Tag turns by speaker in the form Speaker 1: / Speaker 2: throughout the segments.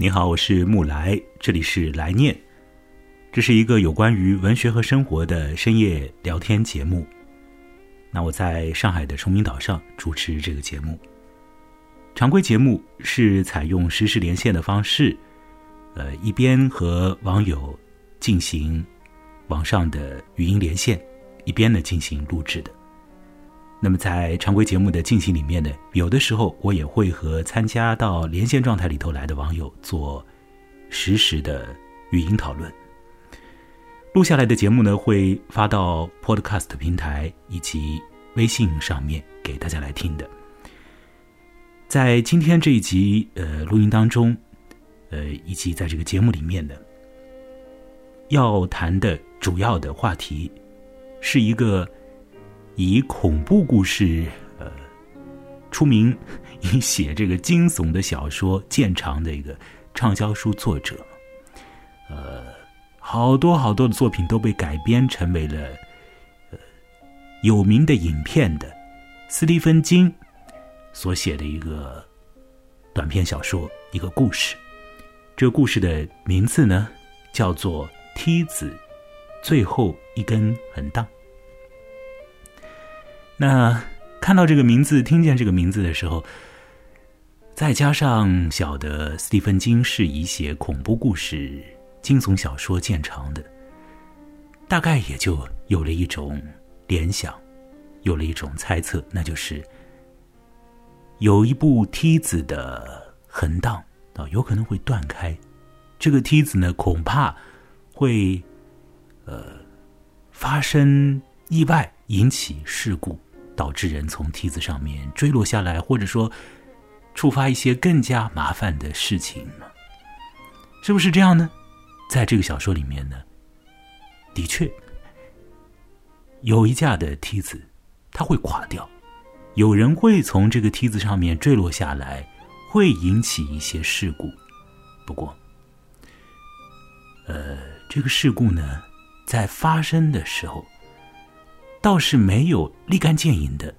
Speaker 1: 你好，我是木来，这里是来念，这是一个有关于文学和生活的深夜聊天节目。那我在上海的崇明岛上主持这个节目。常规节目是采用实时连线的方式，呃，一边和网友进行网上的语音连线，一边呢进行录制的。那么在常规节目的进行里面呢，有的时候我也会和参加到连线状态里头来的网友做实时的语音讨论。录下来的节目呢，会发到 Podcast 平台以及微信上面给大家来听的。在今天这一集呃录音当中，呃以及在这个节目里面呢，要谈的主要的话题是一个。以恐怖故事，呃，出名，以写这个惊悚的小说见长的一个畅销书作者，呃，好多好多的作品都被改编成为了呃有名的影片的斯蒂芬金所写的一个短篇小说，一个故事。这故事的名字呢，叫做《梯子最后一根横档》。那看到这个名字，听见这个名字的时候，再加上晓得斯蒂芬金是以写恐怖故事、惊悚小说见长的，大概也就有了一种联想，有了一种猜测，那就是有一部梯子的横档啊，有可能会断开，这个梯子呢，恐怕会呃发生意外，引起事故。导致人从梯子上面坠落下来，或者说触发一些更加麻烦的事情呢？是不是这样呢？在这个小说里面呢，的确有一架的梯子，它会垮掉，有人会从这个梯子上面坠落下来，会引起一些事故。不过，呃，这个事故呢，在发生的时候。倒是没有立竿见影的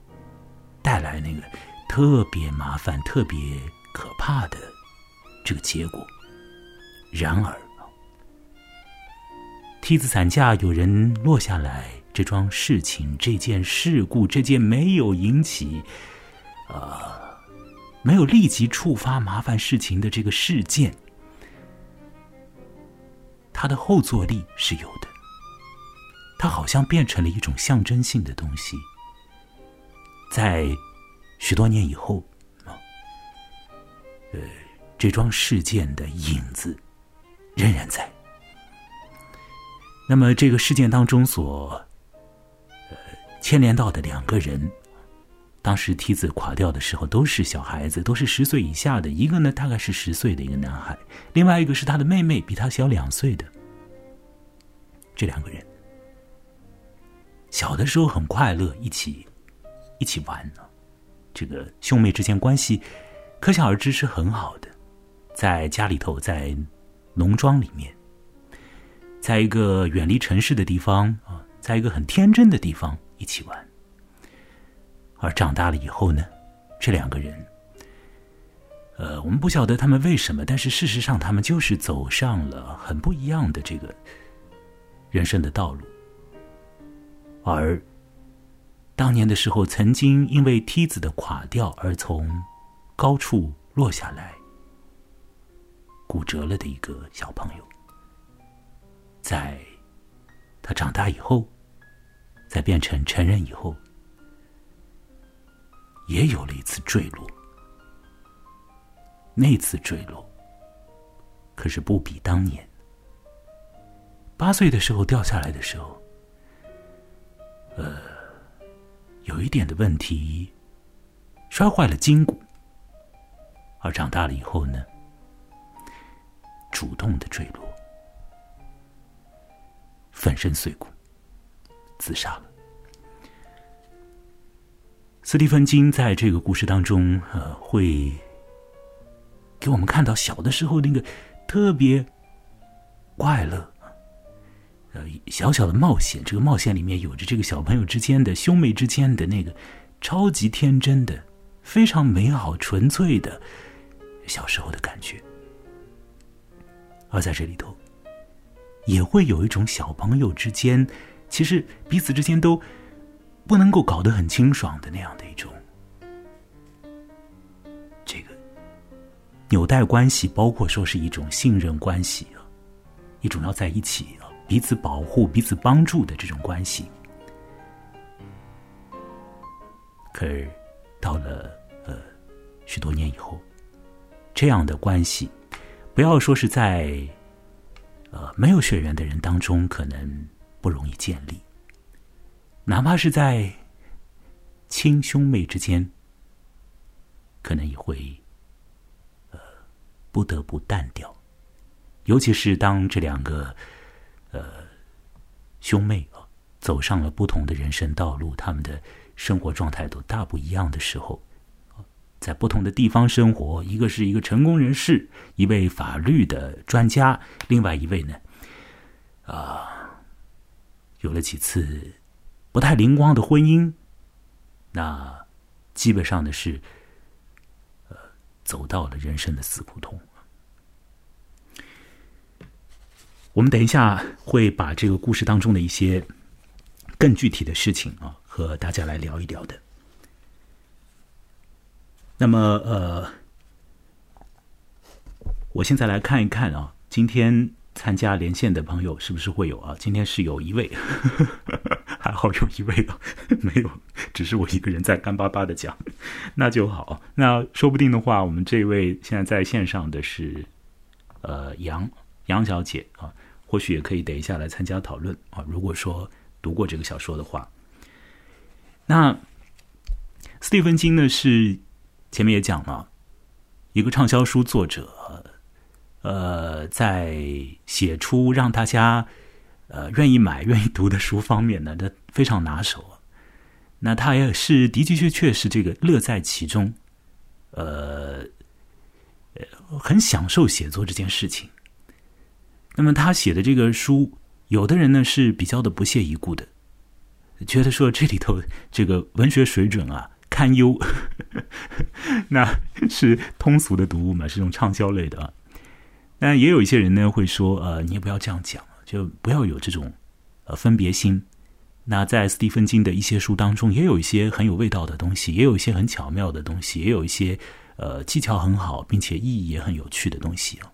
Speaker 1: 带来那个特别麻烦、特别可怕的这个结果。然而，梯子伞架有人落下来，这桩事情、这件事故、这件没有引起啊，没有立即触发麻烦事情的这个事件，它的后坐力是有的。它好像变成了一种象征性的东西，在许多年以后，啊，呃，这桩事件的影子仍然在。那么，这个事件当中所牵连到的两个人，当时梯子垮掉的时候都是小孩子，都是十岁以下的。一个呢，大概是十岁的一个男孩；另外一个是他的妹妹，比他小两岁的。这两个人。小的时候很快乐，一起一起玩呢。这个兄妹之间关系，可想而知是很好的。在家里头，在农庄里面，在一个远离城市的地方啊，在一个很天真的地方一起玩。而长大了以后呢，这两个人，呃，我们不晓得他们为什么，但是事实上，他们就是走上了很不一样的这个人生的道路。而当年的时候，曾经因为梯子的垮掉而从高处落下来骨折了的一个小朋友，在他长大以后，在变成成人以后，也有了一次坠落。那次坠落可是不比当年八岁的时候掉下来的时候。呃，有一点的问题，摔坏了筋骨，而长大了以后呢，主动的坠落，粉身碎骨，自杀了。斯蒂芬金在这个故事当中，呃，会给我们看到小的时候那个特别快乐。呃，小小的冒险，这个冒险里面有着这个小朋友之间的兄妹之间的那个超级天真的、非常美好纯粹的小时候的感觉。而在这里头，也会有一种小朋友之间，其实彼此之间都不能够搞得很清爽的那样的一种这个纽带关系，包括说是一种信任关系啊，一种要在一起，彼此保护、彼此帮助的这种关系。可是到了呃许多年以后，这样的关系，不要说是在呃没有血缘的人当中，可能不容易建立；哪怕是在亲兄妹之间，可能也会呃不得不淡掉。尤其是当这两个呃兄妹啊走上了不同的人生道路，他们的。生活状态都大不一样的时候，在不同的地方生活，一个是一个成功人士，一位法律的专家，另外一位呢，啊，有了几次不太灵光的婚姻，那基本上的是，呃，走到了人生的死胡同。我们等一下会把这个故事当中的一些更具体的事情啊。和大家来聊一聊的。那么，呃，我现在来看一看啊，今天参加连线的朋友是不是会有啊？今天是有一位，还好有一位啊，没有，只是我一个人在干巴巴的讲，那就好。那说不定的话，我们这位现在在线上的是呃杨杨小姐啊，或许也可以等一下来参加讨论啊。如果说读过这个小说的话。那斯蒂芬金呢？是前面也讲了，一个畅销书作者，呃，在写出让大家呃愿意买、愿意读的书方面呢，他非常拿手。那他也是的的确确是这个乐在其中，呃，很享受写作这件事情。那么他写的这个书，有的人呢是比较的不屑一顾的。觉得说这里头这个文学水准啊堪忧，那是通俗的读物嘛，是种畅销类的啊。那也有一些人呢会说，呃，你也不要这样讲，就不要有这种呃分别心。那在斯蒂芬金的一些书当中，也有一些很有味道的东西，也有一些很巧妙的东西，也有一些呃技巧很好，并且意义也很有趣的东西啊。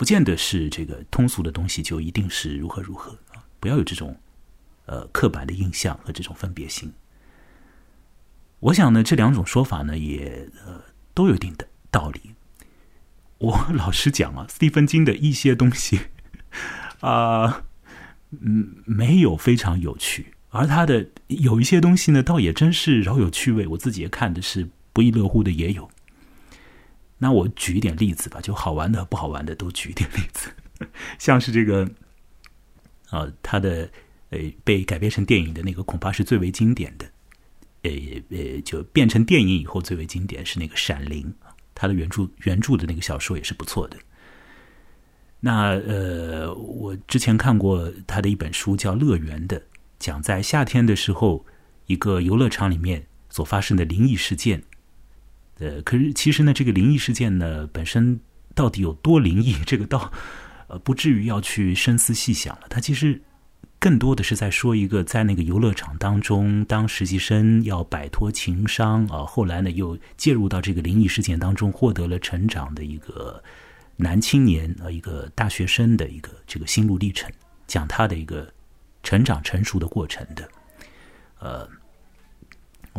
Speaker 1: 不见得是这个通俗的东西就一定是如何如何啊，不要有这种。呃，刻板的印象和这种分别心，我想呢，这两种说法呢，也呃都有一定的道理。我老实讲啊，斯蒂芬金的一些东西啊，嗯，没有非常有趣，而他的有一些东西呢，倒也真是饶有趣味。我自己也看的是不亦乐乎的，也有。那我举一点例子吧，就好玩的、不好玩的都举一点例子，像是这个啊，他的。呃，被改编成电影的那个恐怕是最为经典的，呃呃，就变成电影以后最为经典是那个《闪灵》，他的原著原著的那个小说也是不错的。那呃，我之前看过他的一本书叫《乐园》的，讲在夏天的时候一个游乐场里面所发生的灵异事件。呃，可是其实呢，这个灵异事件呢本身到底有多灵异，这个倒呃不至于要去深思细想了。他其实。更多的是在说一个，在那个游乐场当中，当实习生要摆脱情伤啊，后来呢又介入到这个灵异事件当中，获得了成长的一个男青年啊，一个大学生的一个这个心路历程，讲他的一个成长成熟的过程的。呃，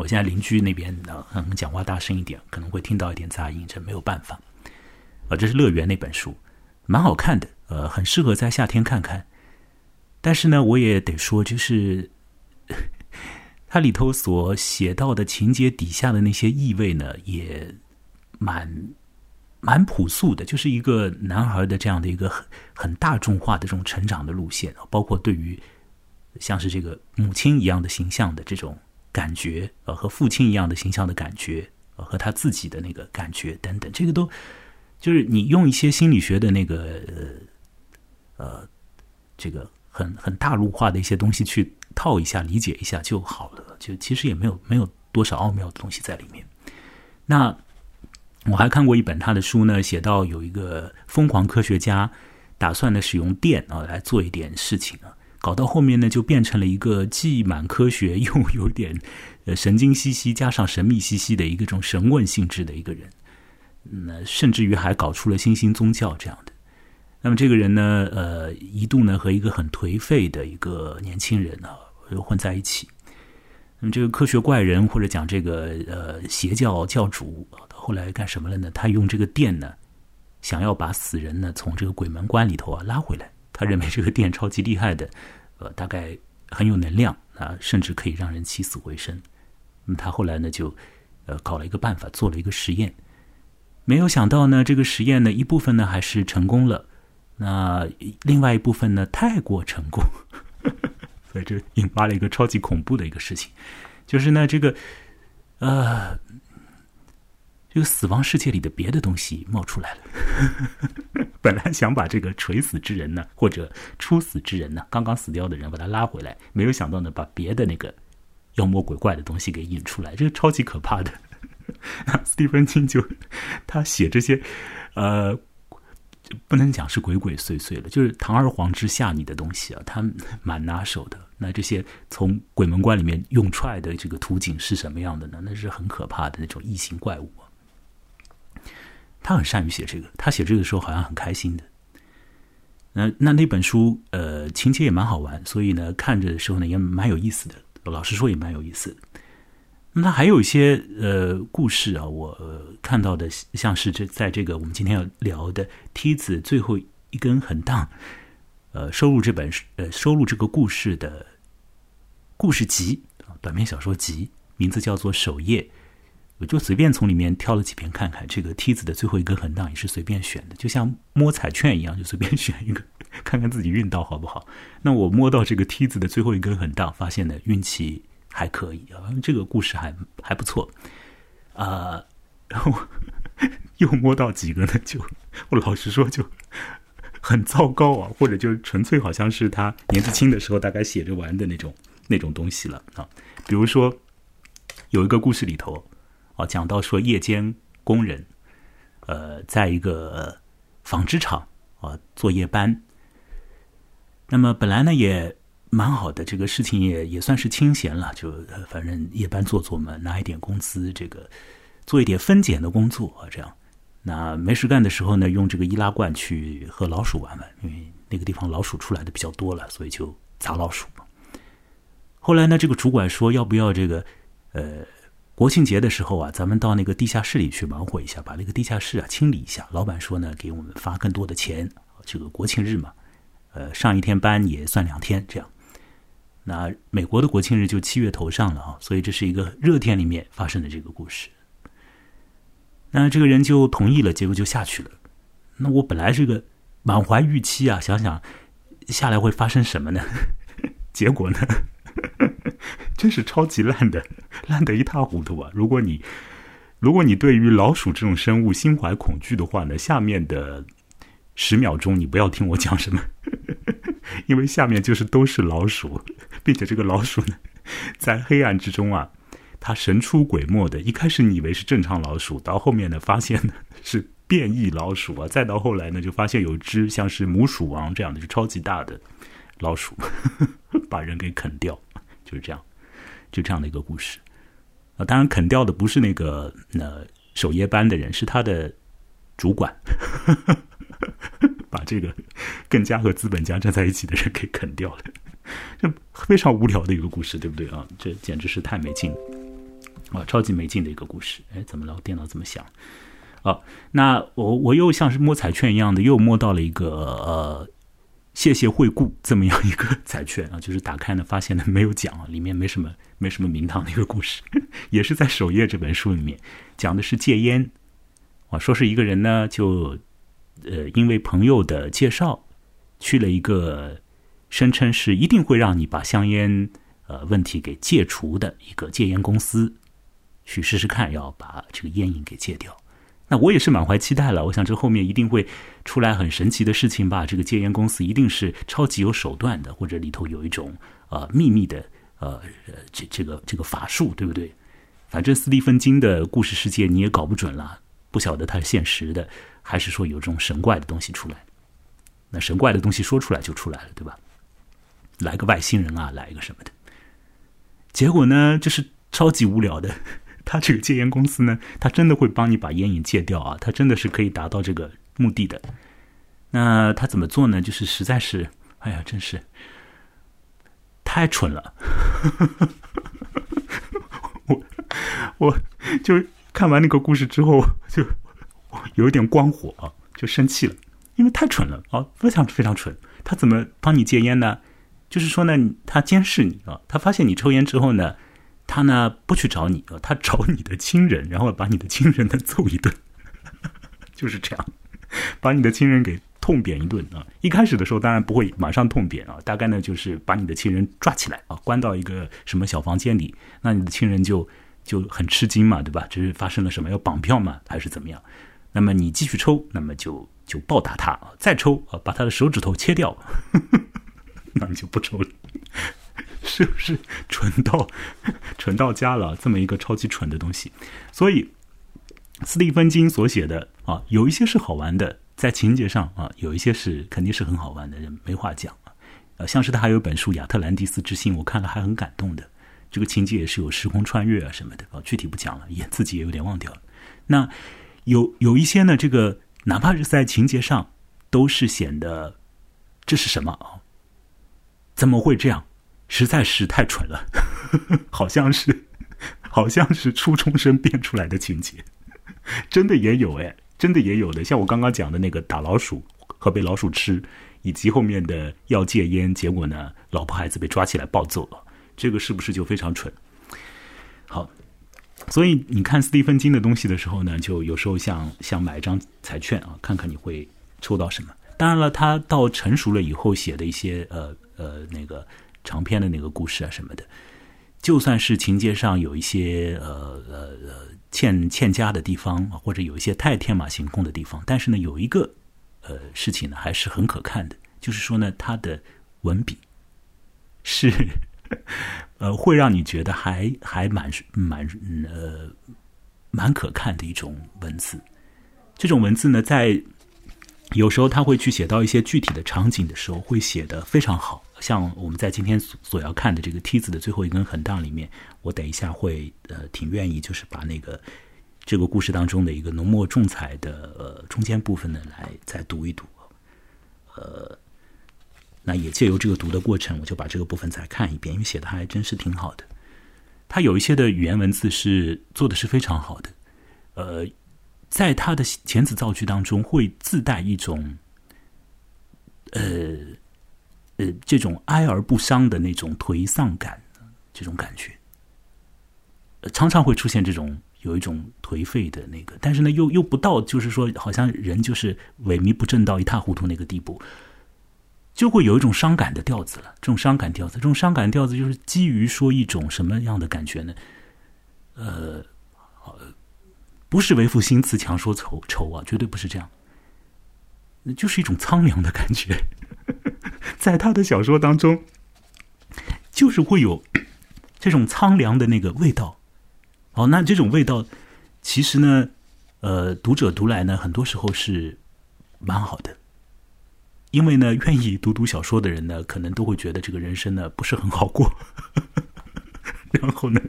Speaker 1: 我现在邻居那边呢，可能讲话大声一点，可能会听到一点杂音，这没有办法。啊，这是《乐园》那本书，蛮好看的，呃，很适合在夏天看看。但是呢，我也得说，就是 它里头所写到的情节底下的那些意味呢，也蛮蛮朴素的，就是一个男孩的这样的一个很很大众化的这种成长的路线包括对于像是这个母亲一样的形象的这种感觉呃，和父亲一样的形象的感觉呃，和他自己的那个感觉等等，这个都就是你用一些心理学的那个呃这个。很很大陆化的一些东西去套一下理解一下就好了，就其实也没有没有多少奥妙的东西在里面。那我还看过一本他的书呢，写到有一个疯狂科学家，打算呢使用电啊来做一点事情啊，搞到后面呢就变成了一个既满科学又有点呃神经兮兮加上神秘兮兮的一个种神问性质的一个人，那甚至于还搞出了新兴宗教这样的。那么这个人呢，呃，一度呢和一个很颓废的一个年轻人呢混在一起。那么这个科学怪人或者讲这个呃邪教教主，后来干什么了呢？他用这个电呢，想要把死人呢从这个鬼门关里头啊拉回来。他认为这个电超级厉害的，呃，大概很有能量啊，甚至可以让人起死回生。那么他后来呢就呃搞了一个办法，做了一个实验。没有想到呢，这个实验呢一部分呢还是成功了。那另外一部分呢，太过成功，所以这引发了一个超级恐怖的一个事情，就是呢，这个呃，这个死亡世界里的别的东西冒出来了。本来想把这个垂死之人呢，或者初死之人呢，刚刚死掉的人把他拉回来，没有想到呢，把别的那个妖魔鬼怪的东西给引出来，这个超级可怕的。斯蒂芬金就他写这些呃。不能讲是鬼鬼祟祟的，就是堂而皇之吓你的东西啊，他蛮拿手的。那这些从鬼门关里面用出来的这个图景是什么样的呢？那是很可怕的那种异形怪物。他很善于写这个，他写这个的时候好像很开心的。那那那本书呃情节也蛮好玩，所以呢看着的时候呢也蛮有意思的。老实说也蛮有意思的。那还有一些呃故事啊，我看到的像是这在这个我们今天要聊的梯子最后一根横档，呃，收录这本呃收录这个故事的故事集，短篇小说集，名字叫做《首页》，我就随便从里面挑了几篇看看。这个梯子的最后一根横档也是随便选的，就像摸彩券一样，就随便 选一个，看看自己运到好不好。那我摸到这个梯子的最后一根横档，发现呢运气。还可以啊，这个故事还还不错啊。然后又摸到几个呢，就我老实说就很糟糕啊，或者就纯粹好像是他年纪轻的时候大概写着玩的那种那种东西了啊。比如说有一个故事里头讲到说夜间工人呃，在一个纺织厂啊做夜班，那么本来呢也。蛮好的，这个事情也也算是清闲了，就反正夜班做做嘛，拿一点工资，这个做一点分拣的工作啊，这样。那没事干的时候呢，用这个易拉罐去和老鼠玩玩，因为那个地方老鼠出来的比较多了，所以就砸老鼠嘛。后来呢，这个主管说要不要这个呃国庆节的时候啊，咱们到那个地下室里去忙活一下，把那个地下室啊清理一下。老板说呢，给我们发更多的钱，这个国庆日嘛，呃上一天班也算两天这样。那美国的国庆日就七月头上了啊，所以这是一个热天里面发生的这个故事。那这个人就同意了，结果就下去了。那我本来是个满怀预期啊，想想下来会发生什么呢？结果呢，真是超级烂的，烂得一塌糊涂啊！如果你如果你对于老鼠这种生物心怀恐惧的话呢，下面的十秒钟你不要听我讲什么，因为下面就是都是老鼠。并且这个老鼠呢，在黑暗之中啊，它神出鬼没的。一开始你以为是正常老鼠，到后面呢，发现呢是变异老鼠啊。再到后来呢，就发现有只像是母鼠王这样的，就超级大的老鼠，把人给啃掉，就是这样，就这样的一个故事啊。当然，啃掉的不是那个呃守夜班的人，是他的主管，把这个更加和资本家站在一起的人给啃掉了。这非常无聊的一个故事，对不对啊？这简直是太没劲啊！超级没劲的一个故事。哎，怎么了？电脑怎么响？哦，那我我又像是摸彩券一样的，又摸到了一个呃，谢谢惠顾这么样一个彩券啊，就是打开呢，发现呢没有奖，里面没什么没什么名堂的一个故事，也是在首页这本书里面讲的是戒烟啊，说是一个人呢，就呃因为朋友的介绍去了一个。声称是一定会让你把香烟呃问题给戒除的一个戒烟公司，去试试看，要把这个烟瘾给戒掉。那我也是满怀期待了，我想这后面一定会出来很神奇的事情吧？这个戒烟公司一定是超级有手段的，或者里头有一种呃秘密的呃这这个这个法术，对不对？反正斯蒂芬金的故事世界你也搞不准了，不晓得它是现实的，还是说有这种神怪的东西出来。那神怪的东西说出来就出来了，对吧？来个外星人啊，来一个什么的。结果呢，就是超级无聊的。他这个戒烟公司呢，他真的会帮你把烟瘾戒掉啊，他真的是可以达到这个目的的。那他怎么做呢？就是实在是，哎呀，真是太蠢了。我我就看完那个故事之后，就有一点光火啊，就生气了，因为太蠢了啊，非常非常蠢。他怎么帮你戒烟呢？就是说呢，他监视你啊，他发现你抽烟之后呢，他呢不去找你啊，他找你的亲人，然后把你的亲人呢揍一顿，就是这样，把你的亲人给。痛扁一顿啊！一开始的时候当然不会马上痛扁啊，大概呢就是把你的亲人抓起来啊，关到一个什么小房间里，那你的亲人就就很吃惊嘛，对吧？这是发生了什么？要绑票吗，还是怎么样？那么你继续抽，那么就就暴打他啊，再抽啊，把他的手指头切掉，那你就不抽了，是不是蠢到蠢到家了？这么一个超级蠢的东西，所以斯蒂芬金所写的啊，有一些是好玩的。在情节上啊，有一些是肯定是很好玩的，没话讲啊。像是他还有本书《亚特兰蒂斯之心》，我看了还很感动的。这个情节也是有时空穿越啊什么的啊，具体不讲了，也自己也有点忘掉了。那有有一些呢，这个哪怕是在情节上，都是显得这是什么啊？怎么会这样？实在是太蠢了，好像是好像是初中生编出来的情节，真的也有哎。真的也有的，像我刚刚讲的那个打老鼠和被老鼠吃，以及后面的要戒烟，结果呢，老婆孩子被抓起来暴揍了，这个是不是就非常蠢？好，所以你看斯蒂芬金的东西的时候呢，就有时候像像买一张彩券啊，看看你会抽到什么。当然了，他到成熟了以后写的一些呃呃那个长篇的那个故事啊什么的，就算是情节上有一些呃呃呃。欠欠佳的地方或者有一些太天马行空的地方，但是呢，有一个呃事情呢还是很可看的，就是说呢，他的文笔是 呃会让你觉得还还蛮蛮呃蛮可看的一种文字。这种文字呢，在有时候他会去写到一些具体的场景的时候，会写的非常好。像我们在今天所要看的这个梯子的最后一根横档里面，我等一下会呃挺愿意，就是把那个这个故事当中的一个浓墨重彩的呃中间部分呢来再读一读，呃，那也借由这个读的过程，我就把这个部分再看一遍，因为写的还真是挺好的。他有一些的语言文字是做的是非常好的，呃，在他的遣词造句当中会自带一种呃。呃，这种哀而不伤的那种颓丧感，这种感觉，常常会出现这种有一种颓废的那个，但是呢，又又不到，就是说，好像人就是萎靡不振到一塌糊涂那个地步，就会有一种伤感的调子了。这种伤感调子，这种伤感调子，就是基于说一种什么样的感觉呢？呃，不是为赋新词强说愁愁啊，绝对不是这样，那就是一种苍凉的感觉。在他的小说当中，就是会有这种苍凉的那个味道。哦，那这种味道，其实呢，呃，读者读来呢，很多时候是蛮好的。因为呢，愿意读读小说的人呢，可能都会觉得这个人生呢不是很好过。然后呢，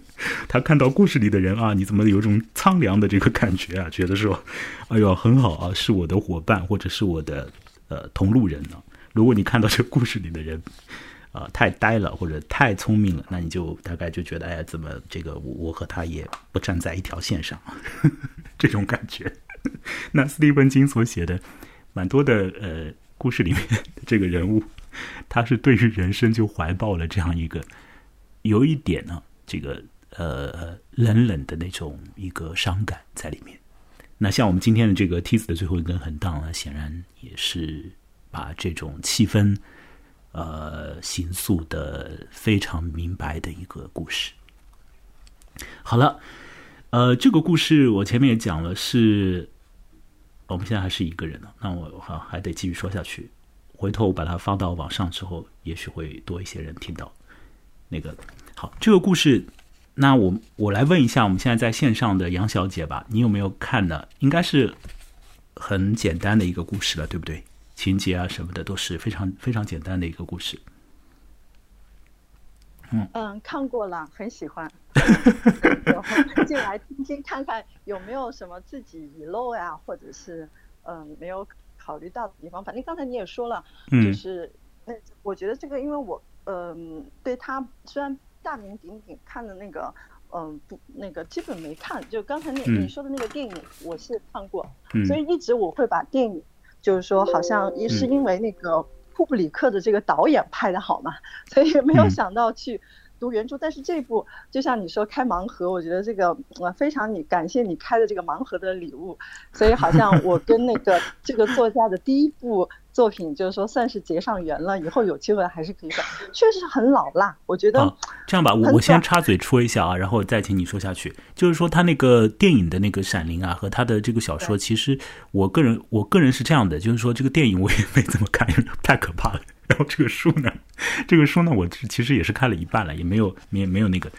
Speaker 1: 他看到故事里的人啊，你怎么有种苍凉的这个感觉啊？觉得说，哎呦，很好啊，是我的伙伴，或者是我的呃同路人呢。如果你看到这故事里的人，啊，太呆了或者太聪明了，那你就大概就觉得，哎，怎么这个我我和他也不站在一条线上，这种感觉。那斯蒂芬金所写的蛮多的呃故事里面这个人物，他是对于人生就怀抱了这样一个有一点呢，这个呃冷冷的那种一个伤感在里面。那像我们今天的这个梯子的最后一根横档呢，显然也是。把这种气氛，呃，形塑的非常明白的一个故事。好了，呃，这个故事我前面也讲了，是我们现在还是一个人呢，那我还还得继续说下去。回头我把它发到网上之后，也许会多一些人听到。那个好，这个故事，那我我来问一下，我们现在在线上的杨小姐吧，你有没有看呢？应该是很简单的一个故事了，对不对？情节啊什么的都是非常非常简单的一个故事。
Speaker 2: 嗯嗯，看过了，很喜欢。进来听听看看有没有什么自己遗漏呀，或者是嗯没有考虑到的地方。反正刚才你也说了，就是那我觉得这个，因为我嗯对他虽然大名鼎鼎，看的那个嗯不那个基本没看，就刚才那你说的那个电影我是看过，所以一直我会把电影就是说好像一是因为那个库布里克的这个导演拍的好嘛，所以没有想到去。读原著，但是这部就像你说开盲盒，我觉得这个呃非常你感谢你开的这个盲盒的礼物，所以好像我跟那个这个作家的第一部作品就是说算是结上缘了，以后有机会还是可以讲。确实很老辣，我觉得。
Speaker 1: 这样吧，我我先插嘴戳一下啊，然后再请你说下去。就是说他那个电影的那个《闪灵》啊，和他的这个小说，其实我个人我个人是这样的，就是说这个电影我也没怎么看，太可怕了。然后这个书呢，这个书呢，我其实也是看了一半了，也没有没没有那个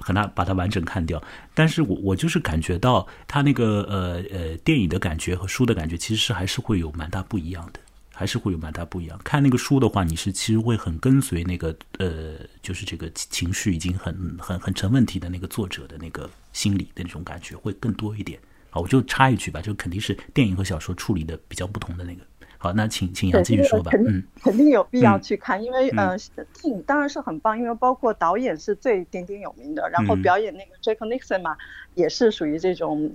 Speaker 1: 和他把它完整看掉。但是我我就是感觉到他那个呃呃电影的感觉和书的感觉，其实是还是会有蛮大不一样的，还是会有蛮大不一样。看那个书的话，你是其实会很跟随那个呃，就是这个情绪已经很很很成问题的那个作者的那个心理的那种感觉会更多一点。好，我就插一句吧，就肯定是电影和小说处理的比较不同的那个。好，那请请杨继续说吧。
Speaker 2: 嗯，肯定有必要去看，因为呃，电影当然是很棒，因为包括导演是最鼎鼎有名的，然后表演那个 Jack Nixon 嘛，也是属于这种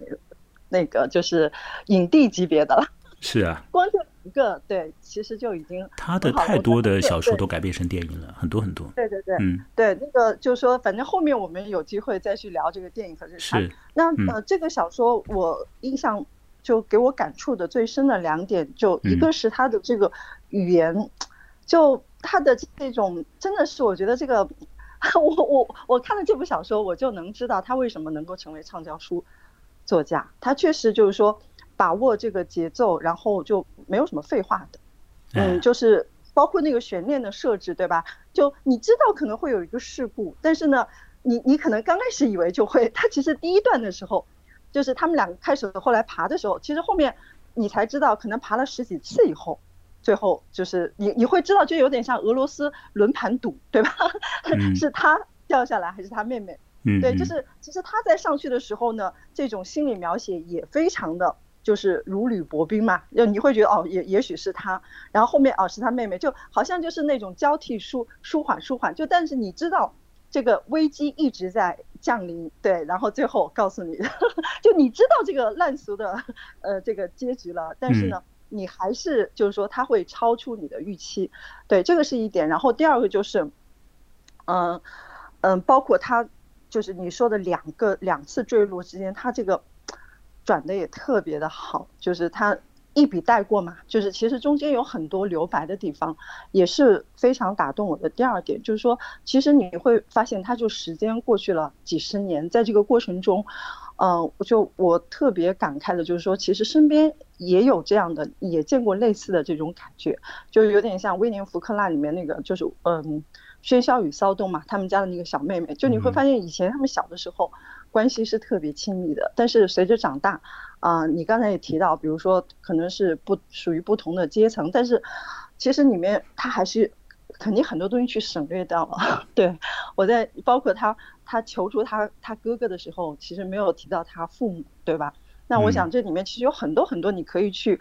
Speaker 2: 那个就是影帝级别的了。
Speaker 1: 是啊，
Speaker 2: 光就一个对，其实就已经
Speaker 1: 他的太多的小说都改编成电影了，很多很多。
Speaker 2: 对对对，嗯，对，那个就是说，反正后面我们有机会再去聊这个电影和这个。
Speaker 1: 是。
Speaker 2: 那呃，这个小说我印象。就给我感触的最深的两点，就一个是他的这个语言，就他的这种真的是我觉得这个，我我我看了这部小说，我就能知道他为什么能够成为畅销书作家。他确实就是说把握这个节奏，然后就没有什么废话的，嗯，就是包括那个悬念的设置，对吧？就你知道可能会有一个事故，但是呢，你你可能刚开始以为就会，他其实第一段的时候。就是他们两个开始后来爬的时候，其实后面你才知道，可能爬了十几次以后，最后就是你你会知道，就有点像俄罗斯轮盘赌，对吧？是他掉下来还是他妹妹？嗯对，就是其实他在上去的时候呢，这种心理描写也非常的就是如履薄冰嘛。就你会觉得哦，也也许是他，然后后面哦是他妹妹，就好像就是那种交替舒舒缓舒缓，就但是你知道。这个危机一直在降临，对，然后最后告诉你，就你知道这个烂俗的呃这个结局了，但是呢，你还是就是说他会超出你的预期，对，这个是一点。然后第二个就是，嗯嗯，包括他就是你说的两个两次坠落之间，他这个转的也特别的好，就是他。一笔带过嘛，就是其实中间有很多留白的地方，也是非常打动我的。第二点就是说，其实你会发现，他就时间过去了几十年，在这个过程中，嗯，就我特别感慨的就是说，其实身边也有这样的，也见过类似的这种感觉，就有点像威廉福克纳里面那个，就是嗯，喧嚣与骚动嘛，他们家的那个小妹妹，就你会发现以前他们小的时候关系是特别亲密的，但是随着长大。啊，你刚才也提到，比如说可能是不属于不同的阶层，但是其实里面他还是肯定很多东西去省略掉了。对我在包括他他求助他他哥哥的时候，其实没有提到他父母，对吧？那我想这里面其实有很多很多你可以去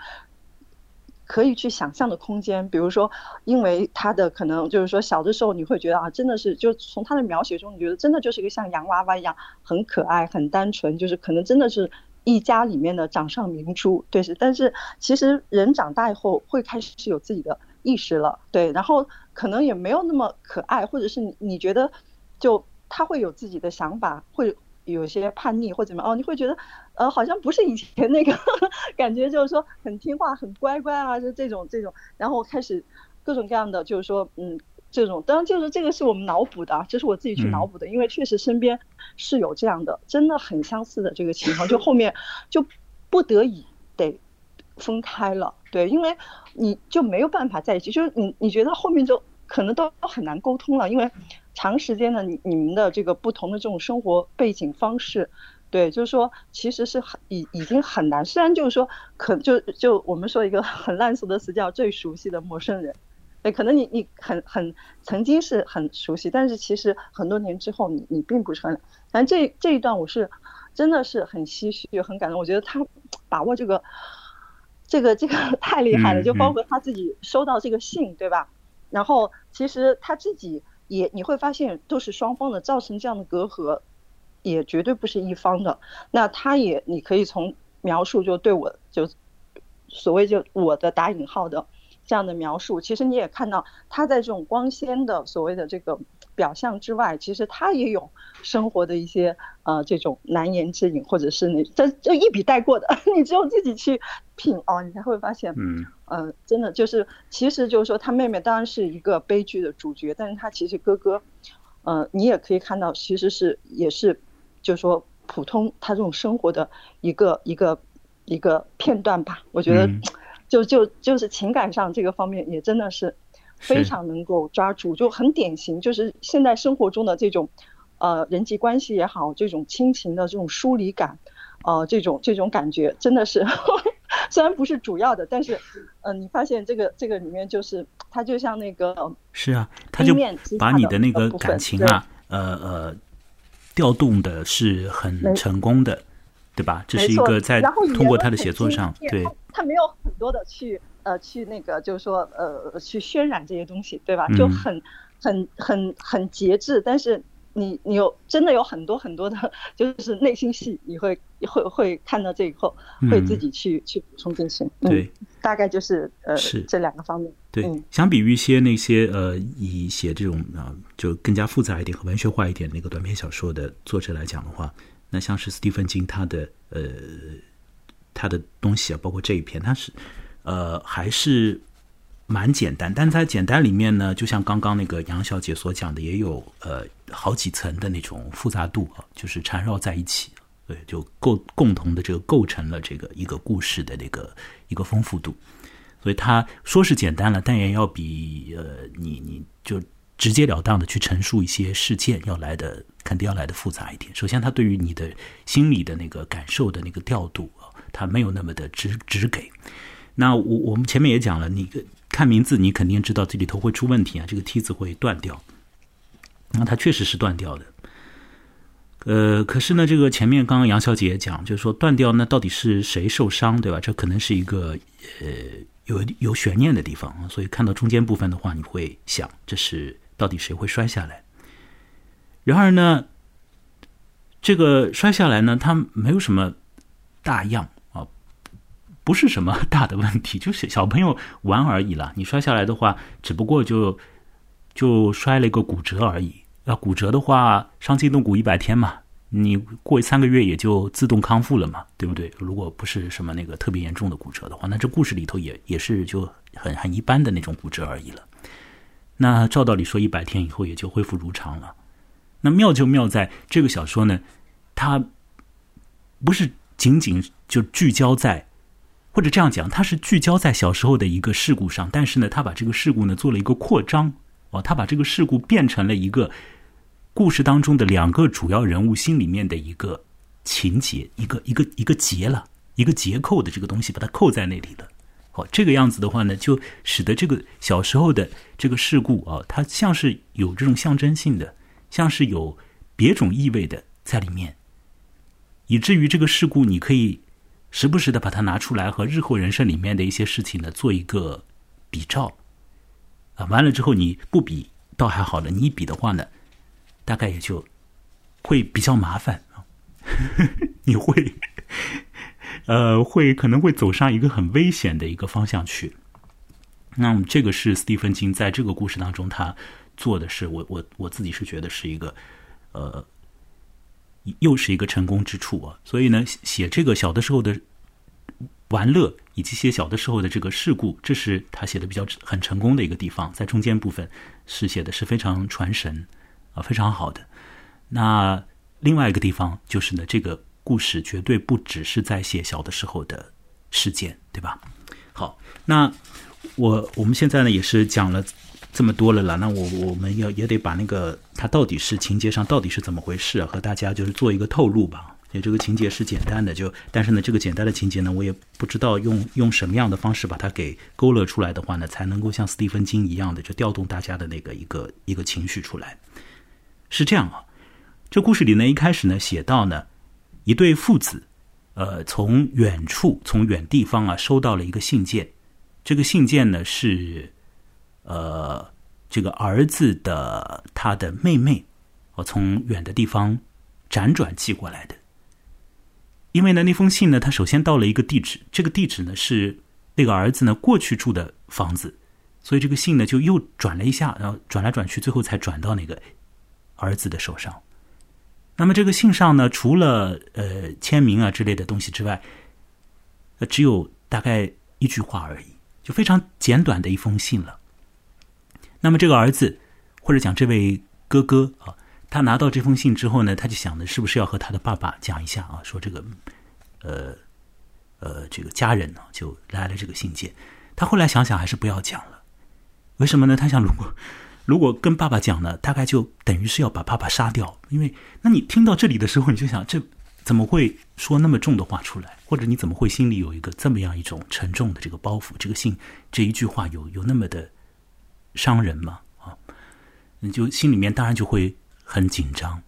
Speaker 2: 可以去想象的空间。比如说，因为他的可能就是说小的时候你会觉得啊，真的是就从他的描写中，你觉得真的就是一个像洋娃娃一样很可爱、很单纯，就是可能真的是。一家里面的掌上明珠，对是，但是其实人长大以后会开始有自己的意识了，对，然后可能也没有那么可爱，或者是你你觉得，就他会有自己的想法，会有些叛逆或怎么哦，你会觉得，呃，好像不是以前那个 感觉，就是说很听话、很乖乖啊，就这种这种，然后开始各种各样的，就是说，嗯。这种。当然就是这个是我们脑补的，这是我自己去脑补的，因为确实身边是有这样的，真的很相似的这个情况，就后面就不得已得分开了，对，因为你就没有办法在一起，就是你你觉得后面就可能都很难沟通了，因为长时间的你你们的这个不同的这种生活背景方式，对，就是说其实是很已已经很难，虽然就是说可就就我们说一个很烂俗的词叫最熟悉的陌生人，哎，可能你你很很曾经是很熟悉，但是其实很多年之后你你并不是很，反正这这一段我是真的是很唏嘘很感动，我觉得他把握这个这个这个 太厉害了，就包括他自己收到这个信，对吧？然后其实他自己也你会发现都是双方的，造成这样的隔阂，也绝对不是一方的。那他也你可以从描述就对我就所谓就我的打引号的这样的描述，其实你也看到他在这种光鲜的所谓的这个表象之外，其实他也有生活的一些呃这种难言之隐，或者是那这就一笔带过的，你只有自己去品哦，你才会发现嗯。嗯，真的就是，其实就是说，他妹妹当然是一个悲剧的主角，但是他其实哥哥，嗯，你也可以看到，其实是也是，就是说普通他这种生活的一个一个一个片段吧。我觉得，就就就是情感上这个方面也真的是非常能够抓住，就很典型，就是现在生活中的这种呃人际关系也好，这种亲情的这种疏离感，呃，这种这种感觉真的是。虽然不是主要的，但是，嗯，你发现这个这个里面就是它就像那个
Speaker 1: 是啊，他就把你的那个感情啊，呃呃，调动的是很成功的，对吧？这是一个在通过他的写作上，对，
Speaker 2: 他没有很多的去呃去那个就是说呃去渲染这些东西，对吧？就很很很很节制，但是。你你有真的有很多很多的，就是内心戏，你会会会看到这以后，会自己去去补充进去。
Speaker 1: 对，
Speaker 2: 大概就是呃是这两个方面。
Speaker 1: 对，相比于一些那些呃以写这种啊就更加复杂一点和文学化一点那个短篇小说的作者来讲的话，那像是斯蒂芬金他的呃他的东西啊，包括这一篇，他是呃还是。蛮简单，但在简单里面呢，就像刚刚那个杨小姐所讲的，也有呃好几层的那种复杂度啊，就是缠绕在一起，对，就构共同的这个构成了这个一个故事的那个一个丰富度。所以他说是简单了，但也要比呃你你就直截了当的去陈述一些事件要来的肯定要来的复杂一点。首先，他对于你的心理的那个感受的那个调度啊，他没有那么的直直给。那我我们前面也讲了，你看名字，你肯定知道这里头会出问题啊，这个梯子会断掉。那它确实是断掉的。呃，可是呢，这个前面刚刚杨小姐也讲，就是说断掉，那到底是谁受伤，对吧？这可能是一个呃有有悬念的地方啊。所以看到中间部分的话，你会想，这是到底谁会摔下来？然而呢，这个摔下来呢，它没有什么大样。不是什么大的问题，就是小朋友玩而已了。你摔下来的话，只不过就就摔了一个骨折而已。那骨折的话，伤筋动骨一百天嘛，你过三个月也就自动康复了嘛，对不对？如果不是什么那个特别严重的骨折的话，那这故事里头也也是就很很一般的那种骨折而已了。那照道理说，一百天以后也就恢复如常了。那妙就妙在这个小说呢，它不是仅仅就聚焦在。或者这样讲，他是聚焦在小时候的一个事故上，但是呢，他把这个事故呢做了一个扩张，哦，他把这个事故变成了一个故事当中的两个主要人物心里面的一个情节，一个一个一个结了，一个结扣的这个东西，把它扣在那里了。哦，这个样子的话呢，就使得这个小时候的这个事故啊，它像是有这种象征性的，像是有别种意味的在里面，以至于这个事故你可以。时不时的把它拿出来和日后人生里面的一些事情呢做一个比照，啊，完了之后你不比倒还好了，你一比的话呢，大概也就会比较麻烦啊，你会，呃，会可能会走上一个很危险的一个方向去。那么这个是斯蒂芬金在这个故事当中他做的是，我我我自己是觉得是一个，呃。又是一个成功之处啊！所以呢，写这个小的时候的玩乐，以及写小的时候的这个事故，这是他写的比较很成功的一个地方。在中间部分是写的是非常传神啊，非常好的。那另外一个地方就是呢，这个故事绝对不只是在写小的时候的事件，对吧？好，那我我们现在呢也是讲了。这么多了了，那我我们要也得把那个他到底是情节上到底是怎么回事，和大家就是做一个透露吧。也这个情节是简单的，就但是呢，这个简单的情节呢，我也不知道用用什么样的方式把它给勾勒出来的话呢，才能够像斯蒂芬金一样的，就调动大家的那个一个一个情绪出来。是这样啊，这故事里呢，一开始呢写到呢，一对父子，呃，从远处从远地方啊收到了一个信件，这个信件呢是，呃，这个儿子的他的妹妹，我从远的地方辗转寄过来的。因为呢，那封信呢，他首先到了一个地址，这个地址呢是那个儿子呢过去住的房子，所以这个信呢就又转了一下，然后转来转去，最后才转到那个儿子的手上。那么这个信上呢，除了呃签名啊之类的东西之外，呃只有大概一句话而已，就非常简短的一封信了。那么这个儿子或者讲这位哥哥啊。他拿到这封信之后呢，他就想的是不是要和他的爸爸讲一下啊？说这个，呃，呃，这个家人呢就来了这个信件。他后来想想还是不要讲了。为什么呢？他想，如果如果跟爸爸讲呢，大概就等于是要把爸爸杀掉。因为那你听到这里的时候，你就想，这怎么会说那么重的话出来？或者你怎么会心里有一个这么样一种沉重的这个包袱？这个信这一句话有有那么的伤人嘛？啊，你就心里面当然就会。很紧张，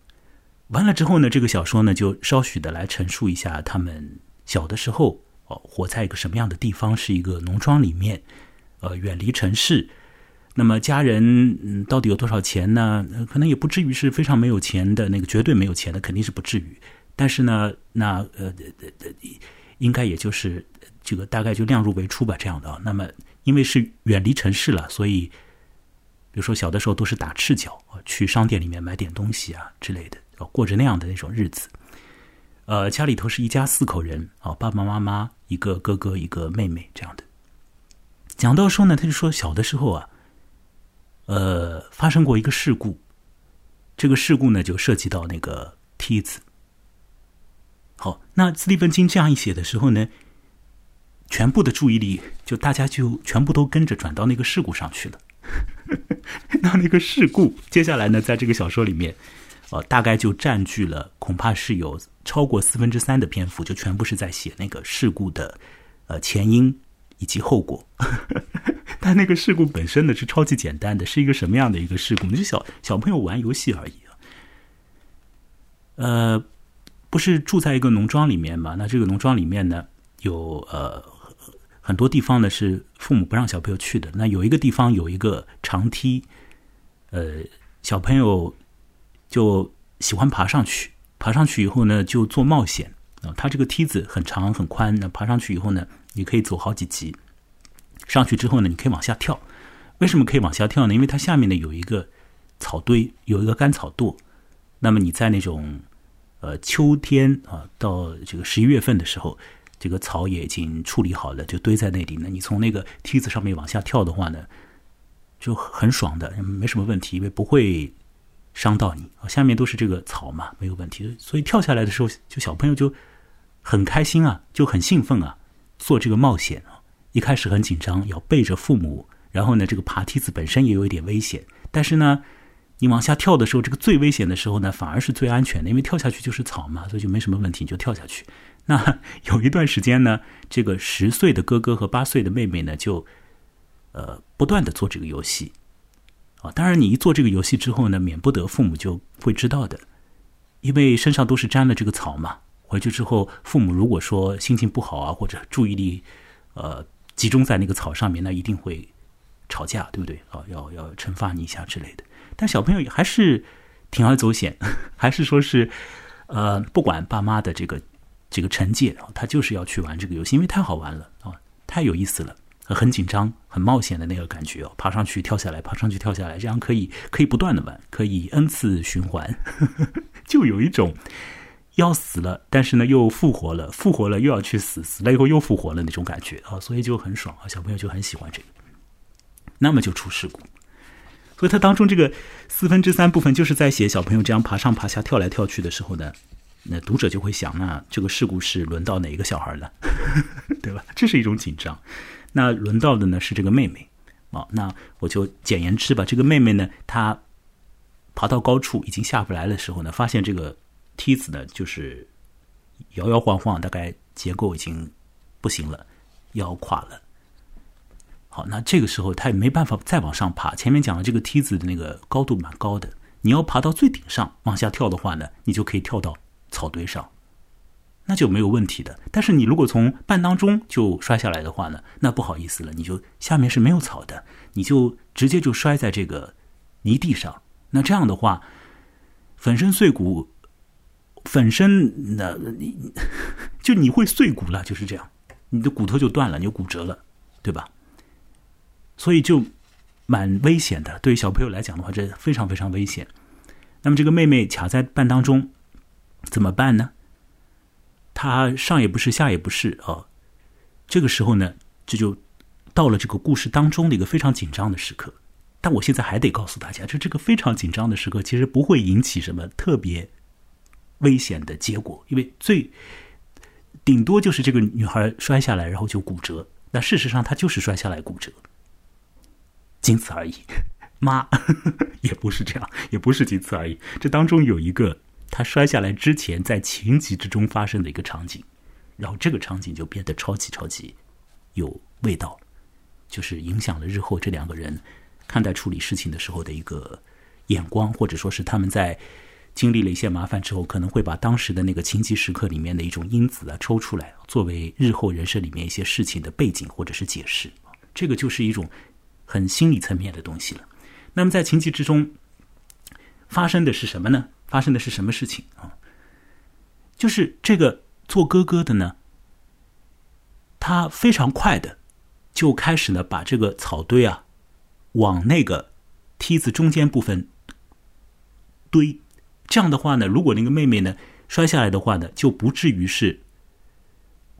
Speaker 1: 完了之后呢，这个小说呢就稍许的来陈述一下他们小的时候哦，活在一个什么样的地方，是一个农庄里面，呃，远离城市。那么家人，到底有多少钱呢？可能也不至于是非常没有钱的那个，绝对没有钱的肯定是不至于。但是呢，那呃，应该也就是这个大概就量入为出吧，这样的。那么因为是远离城市了，所以。比如说，小的时候都是打赤脚去商店里面买点东西啊之类的，过着那样的那种日子。呃，家里头是一家四口人啊，爸爸妈妈一个哥哥一个妹妹这样的。讲到说呢，他就说小的时候啊，呃，发生过一个事故，这个事故呢就涉及到那个梯子。好，那斯蒂芬金这样一写的时候呢，全部的注意力就大家就全部都跟着转到那个事故上去了。那那个事故，接下来呢，在这个小说里面，呃，大概就占据了，恐怕是有超过四分之三的篇幅，就全部是在写那个事故的，呃，前因以及后果。但那个事故本身呢，是超级简单的，是一个什么样的一个事故？是小小朋友玩游戏而已啊呃，不是住在一个农庄里面嘛？那这个农庄里面呢，有呃。很多地方呢是父母不让小朋友去的。那有一个地方有一个长梯，呃，小朋友就喜欢爬上去。爬上去以后呢，就做冒险啊。它这个梯子很长很宽，那爬上去以后呢，你可以走好几级。上去之后呢，你可以往下跳。为什么可以往下跳呢？因为它下面呢有一个草堆，有一个干草垛。那么你在那种呃秋天啊，到这个十一月份的时候。这个草也已经处理好了，就堆在那里。那你从那个梯子上面往下跳的话呢，就很爽的，没什么问题，因为不会伤到你。下面都是这个草嘛，没有问题。所以跳下来的时候，就小朋友就很开心啊，就很兴奋啊，做这个冒险啊。一开始很紧张，要背着父母，然后呢，这个爬梯子本身也有一点危险，但是呢。你往下跳的时候，这个最危险的时候呢，反而是最安全的，因为跳下去就是草嘛，所以就没什么问题，你就跳下去。那 有一段时间呢，这个十岁的哥哥和八岁的妹妹呢，就呃不断的做这个游戏啊。当然，你一做这个游戏之后呢，免不得父母就会知道的，因为身上都是沾了这个草嘛。回去之后，父母如果说心情不好啊，或者注意力呃集中在那个草上面，那一定会吵架，对不对啊？要要惩罚你一下之类的。但小朋友还是铤而走险，还是说是，呃，不管爸妈的这个这个惩戒，他就是要去玩这个游戏，因为太好玩了啊，太有意思了，很紧张、很冒险的那个感觉哦，爬上去、跳下来，爬上去、跳下来，这样可以可以不断的玩，可以 n 次循环，就有一种要死了，但是呢又复活了，复活了又要去死，死了以后又复活了那种感觉啊，所以就很爽啊，小朋友就很喜欢这个，那么就出事故。所以它当中这个四分之三部分就是在写小朋友这样爬上爬下、跳来跳去的时候呢，那读者就会想，那这个事故是轮到哪一个小孩了，对吧？这是一种紧张。那轮到的呢是这个妹妹啊。那我就简言之吧，这个妹妹呢，她爬到高处已经下不来的时候呢，发现这个梯子呢就是摇摇晃晃，大概结构已经不行了，腰垮了。好，那这个时候他也没办法再往上爬。前面讲了，这个梯子的那个高度蛮高的，你要爬到最顶上往下跳的话呢，你就可以跳到草堆上，那就没有问题的。但是你如果从半当中就摔下来的话呢，那不好意思了，你就下面是没有草的，你就直接就摔在这个泥地上。那这样的话，粉身碎骨，粉身那你 就你会碎骨了，就是这样，你的骨头就断了，你就骨折了，对吧？所以就蛮危险的，对于小朋友来讲的话，这非常非常危险。那么这个妹妹卡在半当中，怎么办呢？她上也不是，下也不是啊。这个时候呢，这就到了这个故事当中的一个非常紧张的时刻。但我现在还得告诉大家，就这个非常紧张的时刻，其实不会引起什么特别危险的结果，因为最顶多就是这个女孩摔下来，然后就骨折。那事实上，她就是摔下来骨折。仅此而已，妈 也不是这样，也不是仅此而已。这当中有一个他摔下来之前在情急之中发生的一个场景，然后这个场景就变得超级超级有味道，就是影响了日后这两个人看待处理事情的时候的一个眼光，或者说是他们在经历了一些麻烦之后，可能会把当时的那个情急时刻里面的一种因子啊抽出来，作为日后人生里面一些事情的背景或者是解释。这个就是一种。很心理层面的东西了。那么在情急之中发生的是什么呢？发生的是什么事情啊？就是这个做哥哥的呢，他非常快的就开始呢把这个草堆啊往那个梯子中间部分堆。这样的话呢，如果那个妹妹呢摔下来的话呢，就不至于是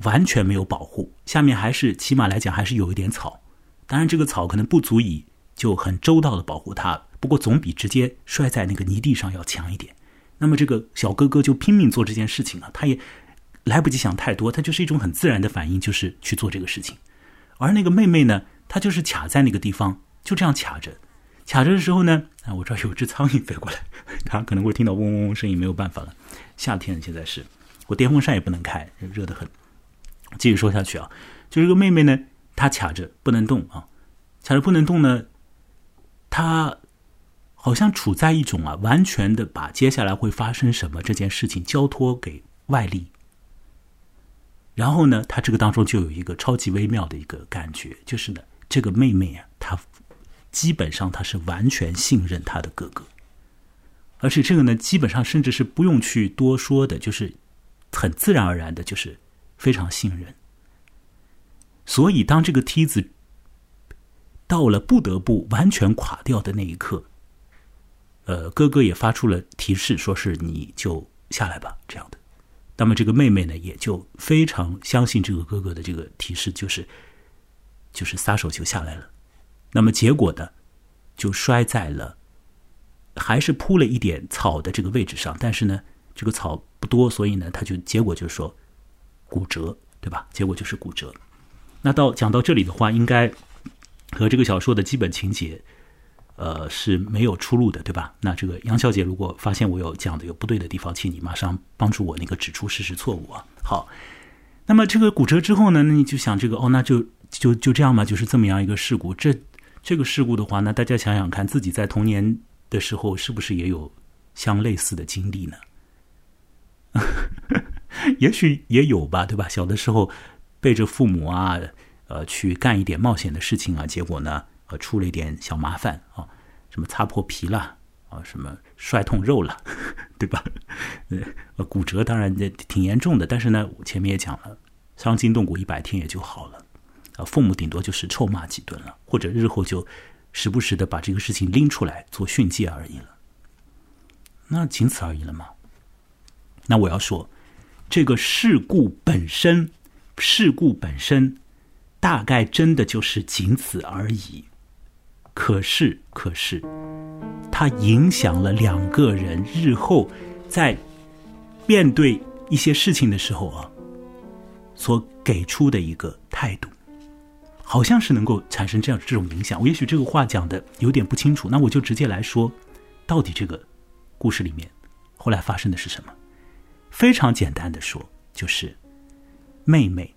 Speaker 1: 完全没有保护，下面还是起码来讲还是有一点草。当然，这个草可能不足以就很周到的保护她，不过总比直接摔在那个泥地上要强一点。那么这个小哥哥就拼命做这件事情了，他也来不及想太多，他就是一种很自然的反应，就是去做这个事情。而那个妹妹呢，她就是卡在那个地方，就这样卡着。卡着的时候呢，啊，我这儿有只苍蝇飞过来，他可能会听到嗡嗡嗡声音，没有办法了。夏天现在是，我电风扇也不能开，热得很。继续说下去啊，就这个妹妹呢。她卡着不能动啊，卡着不能动呢。她好像处在一种啊，完全的把接下来会发生什么这件事情交托给外力。然后呢，他这个当中就有一个超级微妙的一个感觉，就是呢，这个妹妹啊，她基本上她是完全信任她的哥哥，而且这个呢，基本上甚至是不用去多说的，就是很自然而然的，就是非常信任。所以，当这个梯子到了不得不完全垮掉的那一刻，呃，哥哥也发出了提示，说是你就下来吧，这样的。那么，这个妹妹呢，也就非常相信这个哥哥的这个提示，就是就是撒手就下来了。那么，结果呢，就摔在了还是铺了一点草的这个位置上，但是呢，这个草不多，所以呢，他就结果就是说骨折，对吧？结果就是骨折。那到讲到这里的话，应该和这个小说的基本情节，呃是没有出路的，对吧？那这个杨小姐如果发现我有讲的有不对的地方，请你马上帮助我那个指出事实错误啊。好，那么这个骨折之后呢，那你就想这个哦，那就就就这样嘛，就是这么样一个事故。这这个事故的话，那大家想想看，自己在童年的时候是不是也有相类似的经历呢？也许也有吧，对吧？小的时候。背着父母啊，呃，去干一点冒险的事情啊，结果呢，呃，出了一点小麻烦啊，什么擦破皮了啊，什么摔痛肉了，对吧？呃，骨折当然也挺严重的，但是呢，前面也讲了，伤筋动骨一百天也就好了，啊，父母顶多就是臭骂几顿了，或者日后就时不时的把这个事情拎出来做训诫而已了，那仅此而已了吗？那我要说，这个事故本身。事故本身大概真的就是仅此而已，可是，可是，它影响了两个人日后在面对一些事情的时候啊，所给出的一个态度，好像是能够产生这样这种影响。我也许这个话讲的有点不清楚，那我就直接来说，到底这个故事里面后来发生的是什么？非常简单的说。就是妹妹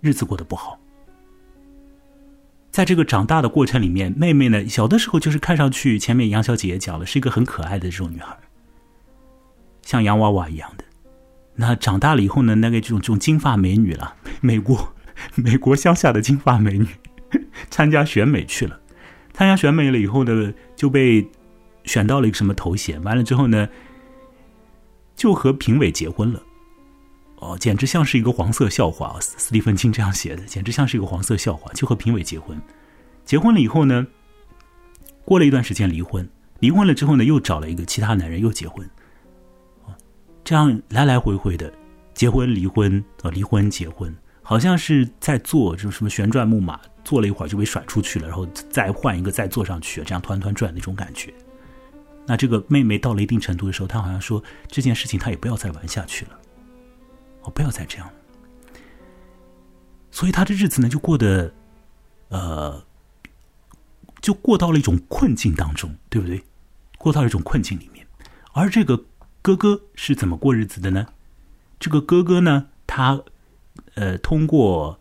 Speaker 1: 日子过得不好。在这个长大的过程里面，妹妹呢，小的时候就是看上去，前面杨小姐也讲了，是一个很可爱的这种女孩，像洋娃娃一样的。那长大了以后呢，那个这种这种金发美女了，美国美国乡下的金发美女，参加选美去了。参加选美了以后呢，就被选到了一个什么头衔，完了之后呢，就和评委结婚了。哦，简直像是一个黄色笑话。斯蒂芬金这样写的，简直像是一个黄色笑话。就和评委结婚，结婚了以后呢，过了一段时间离婚，离婚了之后呢，又找了一个其他男人又结婚，这样来来回回的结婚离婚啊，离婚结婚，好像是在坐这种什么旋转木马，坐了一会儿就被甩出去了，然后再换一个再坐上去，这样团团转那种感觉。那这个妹妹到了一定程度的时候，她好像说这件事情她也不要再玩下去了。我，不要再这样了。所以他的日子呢，就过得，呃，就过到了一种困境当中，对不对？过到了一种困境里面。而这个哥哥是怎么过日子的呢？这个哥哥呢，他呃，通过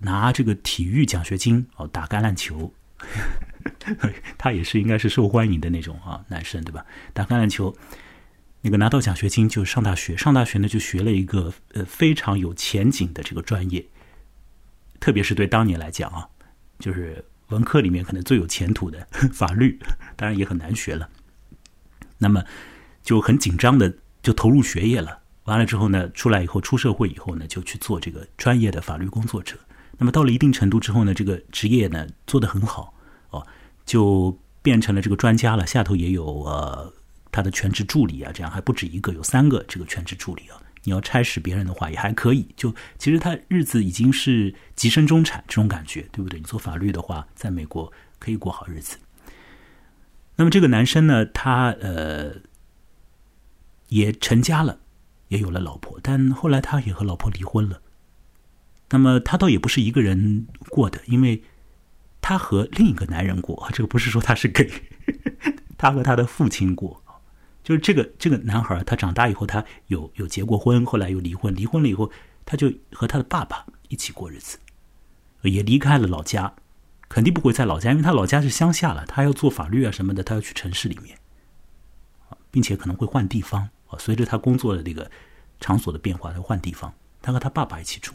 Speaker 1: 拿这个体育奖学金哦，打橄榄球，他也是应该是受欢迎的那种啊，男生对吧？打橄榄球。那个拿到奖学金就上大学，上大学呢就学了一个呃非常有前景的这个专业，特别是对当年来讲啊，就是文科里面可能最有前途的 法律，当然也很难学了。那么就很紧张的就投入学业了。完了之后呢，出来以后出社会以后呢，就去做这个专业的法律工作者。那么到了一定程度之后呢，这个职业呢做得很好哦，就变成了这个专家了。下头也有呃。他的全职助理啊，这样还不止一个，有三个这个全职助理啊。你要差使别人的话，也还可以。就其实他日子已经是跻身中产这种感觉，对不对？你做法律的话，在美国可以过好日子。那么这个男生呢，他呃也成家了，也有了老婆，但后来他也和老婆离婚了。那么他倒也不是一个人过的，因为他和另一个男人过。这个不是说他是 gay。他和他的父亲过，就是这个这个男孩，他长大以后，他有有结过婚，后来又离婚，离婚了以后，他就和他的爸爸一起过日子，也离开了老家，肯定不会在老家，因为他老家是乡下了，他要做法律啊什么的，他要去城市里面，并且可能会换地方啊，随着他工作的这个场所的变化，他换地方，他和他爸爸一起住。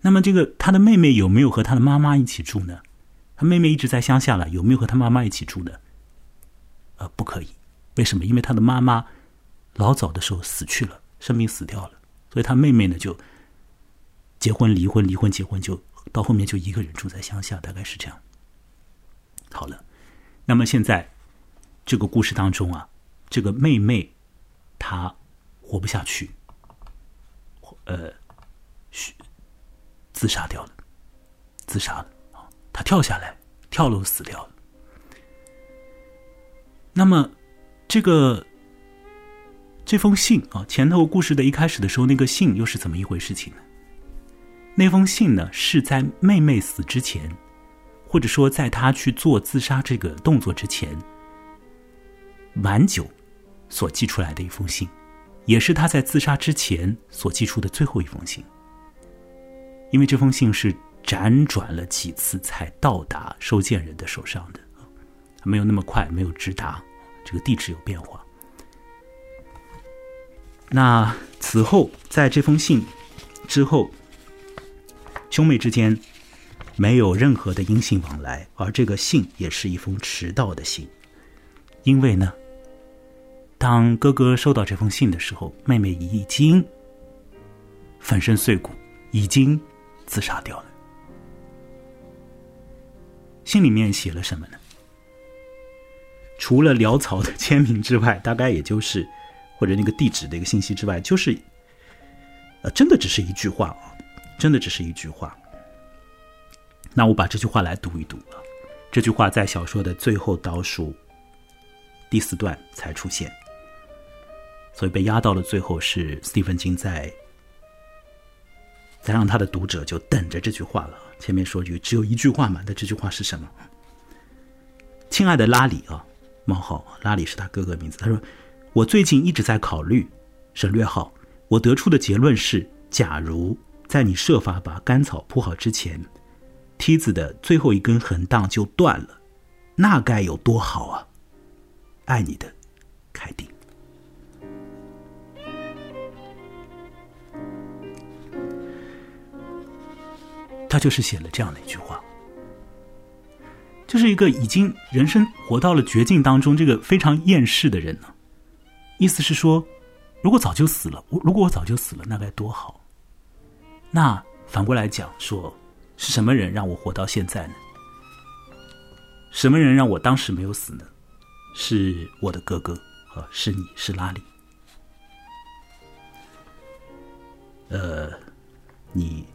Speaker 1: 那么这个他的妹妹有没有和他的妈妈一起住呢？他妹妹一直在乡下了，有没有和他妈妈一起住呢？呃，不可以，为什么？因为他的妈妈老早的时候死去了，生病死掉了，所以他妹妹呢就结婚、离婚、离婚、结婚，就到后面就一个人住在乡下，大概是这样。好了，那么现在这个故事当中啊，这个妹妹她活不下去，呃，自杀掉了，自杀了，她跳下来，跳楼死掉了。那么，这个这封信啊，前头故事的一开始的时候，那个信又是怎么一回事情呢？那封信呢，是在妹妹死之前，或者说在她去做自杀这个动作之前，蛮久所寄出来的一封信，也是她在自杀之前所寄出的最后一封信。因为这封信是辗转了几次才到达收件人的手上的。没有那么快，没有直达，这个地址有变化。那此后，在这封信之后，兄妹之间没有任何的音信往来，而这个信也是一封迟到的信。因为呢，当哥哥收到这封信的时候，妹妹已经粉身碎骨，已经自杀掉了。信里面写了什么呢？除了潦草的签名之外，大概也就是或者那个地址的一个信息之外，就是呃，真的只是一句话啊，真的只是一句话。那我把这句话来读一读啊，这句话在小说的最后倒数第四段才出现，所以被压到了最后是斯蒂芬金在在让他的读者就等着这句话了。前面说句只有一句话嘛，那这句话是什么？亲爱的拉里啊。冒号拉里是他哥哥名字。他说：“我最近一直在考虑，省略号，我得出的结论是：假如在你设法把干草铺好之前，梯子的最后一根横档就断了，那该有多好啊！爱你的，凯蒂。他就是写了这样的一句话，就是一个已经人生活到了绝境当中，这个非常厌世的人呢。意思是说，如果早就死了，我如果我早就死了，那该多好。那反过来讲，说是什么人让我活到现在呢？什么人让我当时没有死呢？是我的哥哥，啊，是你是拉里。呃，你。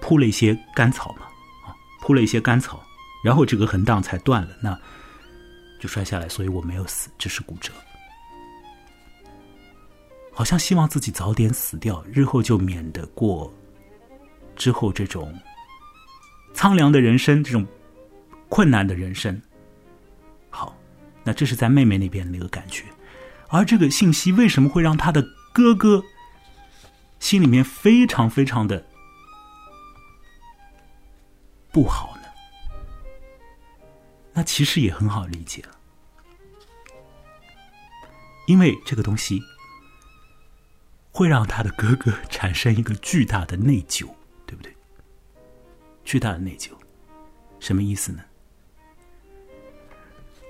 Speaker 1: 铺了一些干草嘛，啊，铺了一些干草，然后这个横档才断了，那就摔下来，所以我没有死，只是骨折。好像希望自己早点死掉，日后就免得过之后这种苍凉的人生，这种困难的人生。好，那这是在妹妹那边的那个感觉，而这个信息为什么会让他的哥哥心里面非常非常的？不好，那其实也很好理解了，因为这个东西会让他的哥哥产生一个巨大的内疚，对不对？巨大的内疚，什么意思呢？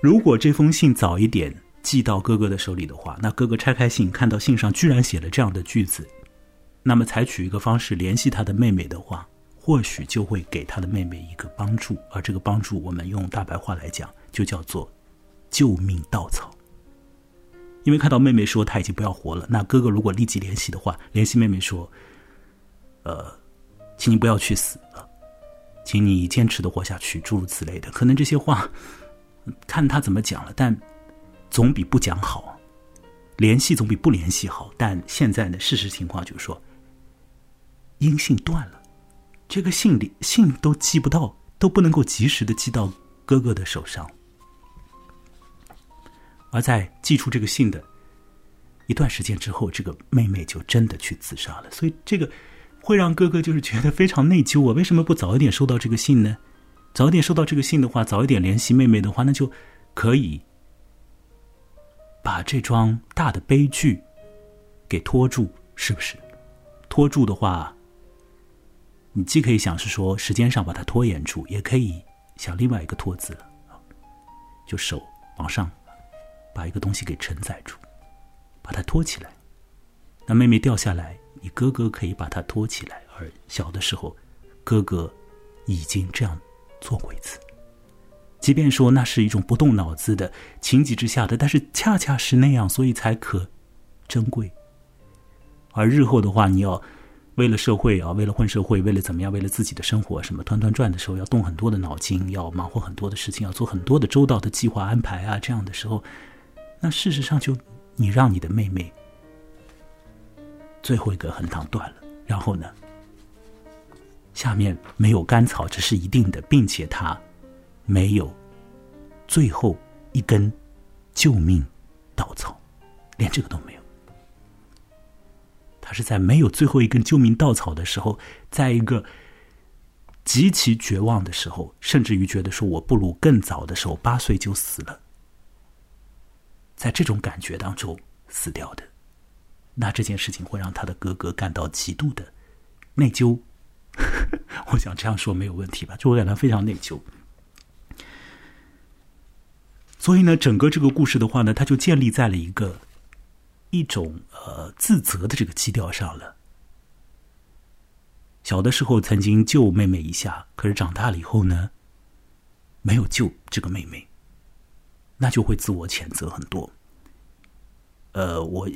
Speaker 1: 如果这封信早一点寄到哥哥的手里的话，那哥哥拆开信，看到信上居然写了这样的句子，那么采取一个方式联系他的妹妹的话。或许就会给他的妹妹一个帮助，而这个帮助，我们用大白话来讲，就叫做救命稻草。因为看到妹妹说她已经不要活了，那哥哥如果立即联系的话，联系妹妹说：“呃，请你不要去死了，请你坚持的活下去。”诸如此类的，可能这些话看他怎么讲了，但总比不讲好。联系总比不联系好。但现在的事实情况就是说，音信断了。这个信里信都寄不到，都不能够及时的寄到哥哥的手上。而在寄出这个信的一段时间之后，这个妹妹就真的去自杀了。所以这个会让哥哥就是觉得非常内疚啊！为什么不早一点收到这个信呢？早一点收到这个信的话，早一点联系妹妹的话，那就可以把这桩大的悲剧给拖住，是不是？拖住的话。你既可以想是说时间上把它拖延住，也可以想另外一个拖字了，就手往上把一个东西给承载住，把它托起来。那妹妹掉下来，你哥哥可以把它托起来。而小的时候，哥哥已经这样做过一次。即便说那是一种不动脑子的情急之下的，但是恰恰是那样，所以才可珍贵。而日后的话，你要。为了社会啊，为了混社会，为了怎么样？为了自己的生活，什么团团转的时候，要动很多的脑筋，要忙活很多的事情，要做很多的周到的计划安排啊。这样的时候，那事实上就你让你的妹妹最后一个横档断了，然后呢，下面没有干草，这是一定的，并且他没有最后一根救命稻草，连这个都没有。他是在没有最后一根救命稻草的时候，在一个极其绝望的时候，甚至于觉得说我不如更早的时候八岁就死了，在这种感觉当中死掉的，那这件事情会让他的哥哥感到极度的内疚。我想这样说没有问题吧？就我感到非常内疚。所以呢，整个这个故事的话呢，它就建立在了一个。一种呃自责的这个基调上了。小的时候曾经救妹妹一下，可是长大了以后呢，没有救这个妹妹，那就会自我谴责很多。呃，我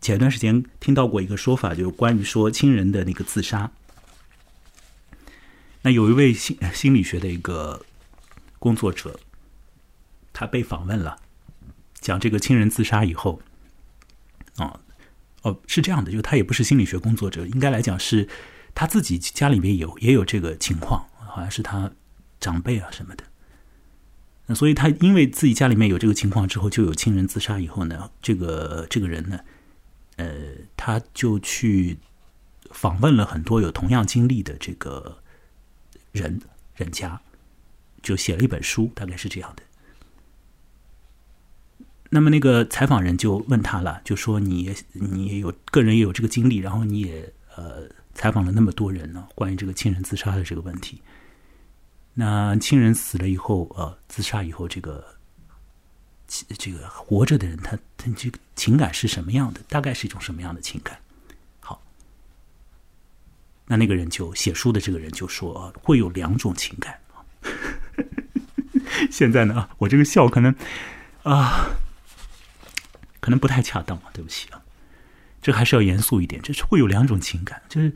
Speaker 1: 前段时间听到过一个说法，就是关于说亲人的那个自杀。那有一位心心理学的一个工作者，他被访问了，讲这个亲人自杀以后。哦，是这样的，就他也不是心理学工作者，应该来讲是他自己家里面有也有这个情况，好像是他长辈啊什么的。那所以他因为自己家里面有这个情况之后，就有亲人自杀以后呢，这个这个人呢，呃，他就去访问了很多有同样经历的这个人人家，就写了一本书，大概是这样的。那么那个采访人就问他了，就说你你也有个人也有这个经历，然后你也呃采访了那么多人呢，关于这个亲人自杀的这个问题。那亲人死了以后，呃，自杀以后，这个这个活着的人，他他这个情感是什么样的？大概是一种什么样的情感？好，那那个人就写书的这个人就说，会有两种情感。现在呢，我这个笑可能啊。可能不太恰当啊，对不起啊，这还是要严肃一点。这是会有两种情感，就是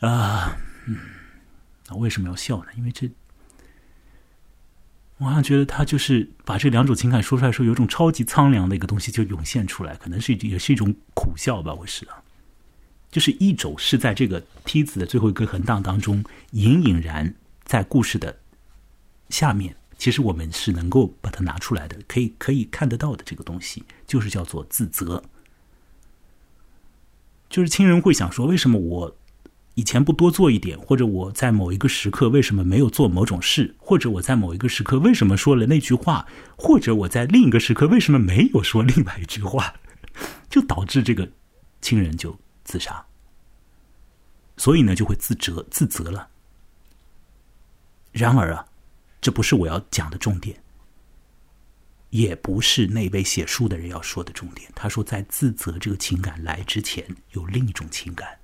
Speaker 1: 啊，嗯，那为什么要笑呢？因为这，我好像觉得他就是把这两种情感说出来的，时候有种超级苍凉的一个东西就涌现出来，可能是也是一种苦笑吧。我是啊，就是一种是在这个梯子的最后一个横档当中，隐隐然在故事的下面。其实我们是能够把它拿出来的，可以可以看得到的这个东西，就是叫做自责。就是亲人会想说，为什么我以前不多做一点，或者我在某一个时刻为什么没有做某种事，或者我在某一个时刻为什么说了那句话，或者我在另一个时刻为什么没有说另外一句话，就导致这个亲人就自杀。所以呢，就会自责自责了。然而啊。这不是我要讲的重点，也不是那位写书的人要说的重点。他说，在自责这个情感来之前，有另一种情感，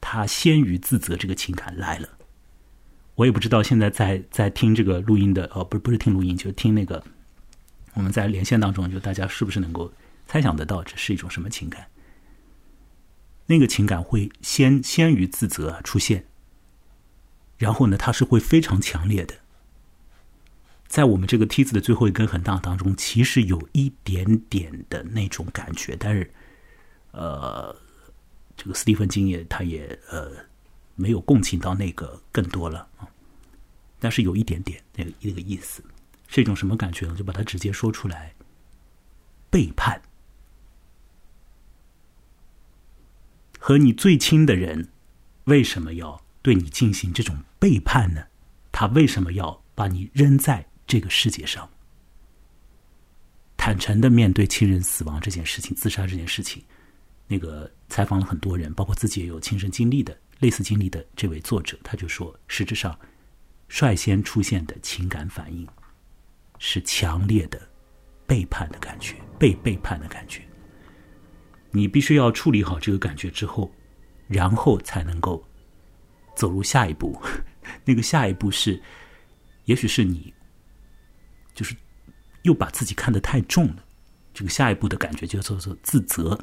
Speaker 1: 他先于自责这个情感来了。我也不知道现在在在听这个录音的，哦，不是不是听录音，就是听那个我们在连线当中，就大家是不是能够猜想得到这是一种什么情感？那个情感会先先于自责出现，然后呢，它是会非常强烈的。在我们这个梯子的最后一根横档当中，其实有一点点的那种感觉，但是，呃，这个斯蒂芬金也他也呃没有共情到那个更多了啊，但是有一点点那个那个意思，是一种什么感觉呢？就把它直接说出来，背叛和你最亲的人为什么要对你进行这种背叛呢？他为什么要把你扔在？这个世界上，坦诚的面对亲人死亡这件事情、自杀这件事情，那个采访了很多人，包括自己也有亲身经历的类似经历的这位作者，他就说，实质上率先出现的情感反应是强烈的背叛的感觉，被背叛的感觉。你必须要处理好这个感觉之后，然后才能够走入下一步。那个下一步是，也许是你。就是又把自己看得太重了，这个下一步的感觉就叫做自责。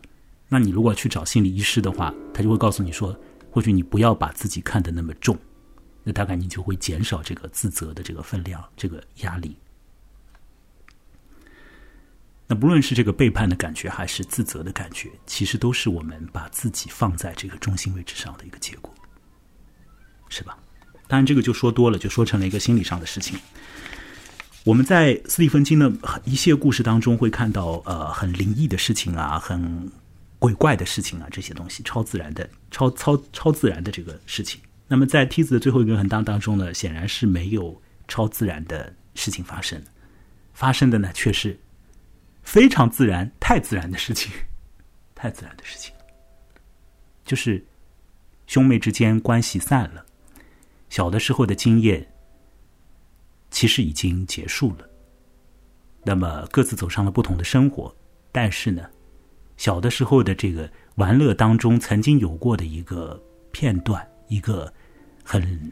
Speaker 1: 那你如果去找心理医师的话，他就会告诉你说，或许你不要把自己看得那么重，那大概你就会减少这个自责的这个分量、这个压力。那不论是这个背叛的感觉，还是自责的感觉，其实都是我们把自己放在这个中心位置上的一个结果，是吧？当然，这个就说多了，就说成了一个心理上的事情。我们在斯蒂芬金的一些故事当中会看到，呃，很灵异的事情啊，很鬼怪的事情啊，这些东西，超自然的、超超超自然的这个事情。那么在梯子的最后一个横档当中呢，显然是没有超自然的事情发生，发生的呢却是非常自然、太自然的事情，太自然的事情，就是兄妹之间关系散了，小的时候的经验。其实已经结束了，那么各自走上了不同的生活。但是呢，小的时候的这个玩乐当中曾经有过的一个片段，一个很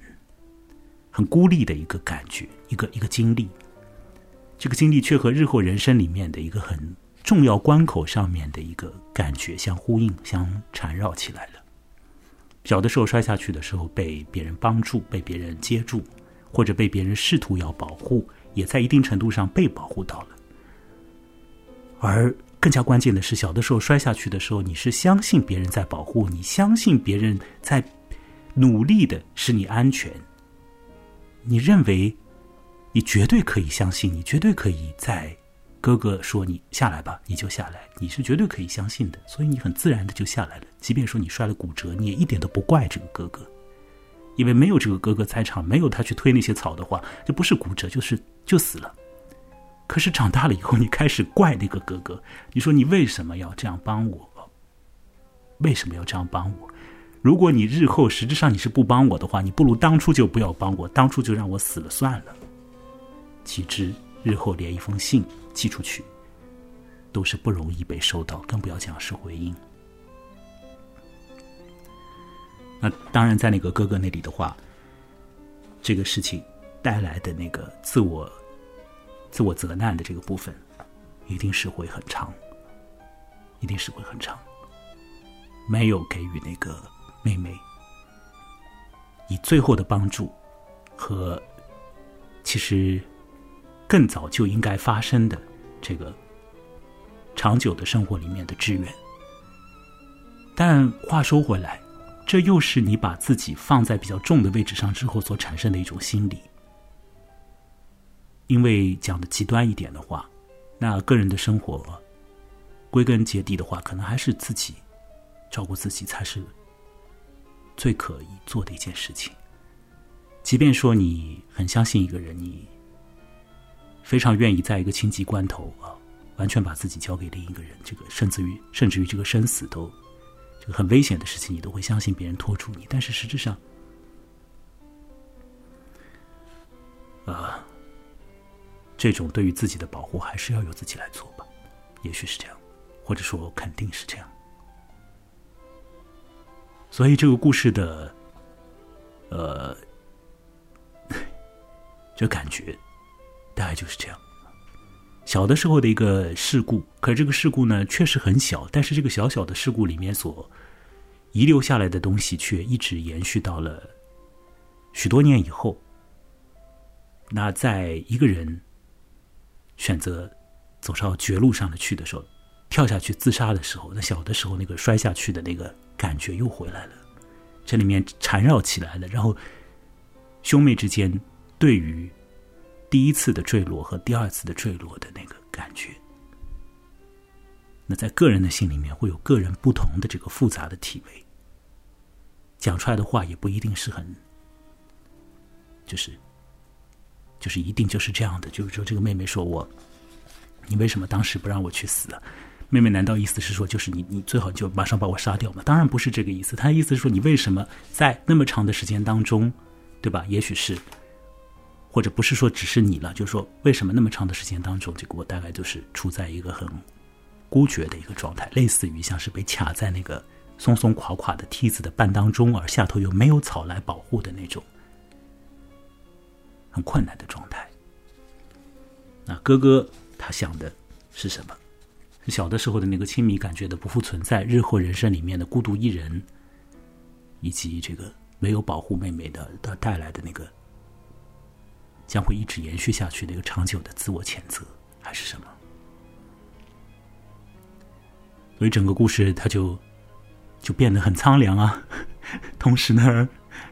Speaker 1: 很孤立的一个感觉，一个一个经历，这个经历却和日后人生里面的一个很重要关口上面的一个感觉相呼应、相缠绕起来了。小的时候摔下去的时候，被别人帮助，被别人接住。或者被别人试图要保护，也在一定程度上被保护到了。而更加关键的是，小的时候摔下去的时候，你是相信别人在保护你，相信别人在努力的使你安全。你认为你绝对可以相信，你绝对可以在哥哥说你下来吧，你就下来，你是绝对可以相信的，所以你很自然的就下来了。即便说你摔了骨折，你也一点都不怪这个哥哥，因为没有这个哥哥在场，没有他去推那些草的话，就不是骨折就是就死了。可是长大了以后，你开始怪那个哥哥，你说你为什么要这样帮我？为什么要这样帮我？如果你日后实质上你是不帮我的话，你不如当初就不要帮我，当初就让我死了算了。岂知日后连一封信寄出去，都是不容易被收到，更不要讲是回应。那当然，在那个哥哥那里的话，这个事情带来的那个自我。自我责难的这个部分，一定是会很长，一定是会很长。没有给予那个妹妹以最后的帮助和其实更早就应该发生的这个长久的生活里面的支援。但话说回来，这又是你把自己放在比较重的位置上之后所产生的一种心理。因为讲的极端一点的话，那个人的生活，归根结底的话，可能还是自己照顾自己才是最可以做的一件事情。即便说你很相信一个人，你非常愿意在一个紧急关头啊，完全把自己交给另一个人，这个甚至于甚至于这个生死都很危险的事情，你都会相信别人拖住你。但是实质上，啊。这种对于自己的保护，还是要由自己来做吧。也许是这样，或者说肯定是这样。所以这个故事的，呃，这感觉大概就是这样。小的时候的一个事故，可是这个事故呢，确实很小，但是这个小小的事故里面所遗留下来的东西，却一直延续到了许多年以后。那在一个人。选择走上绝路上的去的时候，跳下去自杀的时候，那小的时候那个摔下去的那个感觉又回来了，这里面缠绕起来了。然后兄妹之间对于第一次的坠落和第二次的坠落的那个感觉，那在个人的心里面会有个人不同的这个复杂的体味，讲出来的话也不一定是很，就是。就是一定就是这样的，就是说这个妹妹说我，你为什么当时不让我去死啊？妹妹难道意思是说，就是你你最好就马上把我杀掉吗？当然不是这个意思，她的意思是说你为什么在那么长的时间当中，对吧？也许是，或者不是说只是你了，就是说为什么那么长的时间当中，这个我大概就是处在一个很孤绝的一个状态，类似于像是被卡在那个松松垮垮的梯子的半当中，而下头又没有草来保护的那种。很困难的状态。那哥哥他想的是什么？小的时候的那个亲密感觉的不复存在，日后人生里面的孤独一人，以及这个没有保护妹妹的的带来的那个将会一直延续下去的一个长久的自我谴责，还是什么？所以整个故事它就就变得很苍凉啊，同时呢，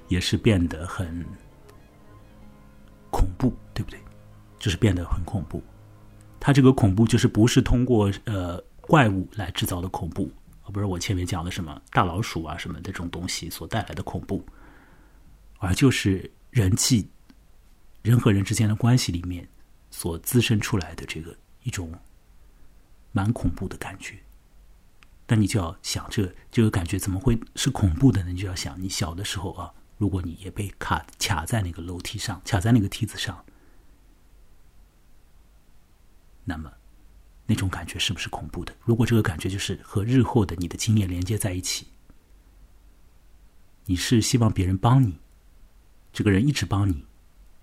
Speaker 1: 也是变得很。恐怖，对不对？就是变得很恐怖。它这个恐怖就是不是通过呃怪物来制造的恐怖，而不是我前面讲的什么大老鼠啊什么这种东西所带来的恐怖，而就是人际人和人之间的关系里面所滋生出来的这个一种蛮恐怖的感觉。那你就要想，这这个感觉怎么会是恐怖的呢？你就要想，你小的时候啊。如果你也被卡卡在那个楼梯上，卡在那个梯子上，那么那种感觉是不是恐怖的？如果这个感觉就是和日后的你的经验连接在一起，你是希望别人帮你，这个人一直帮你，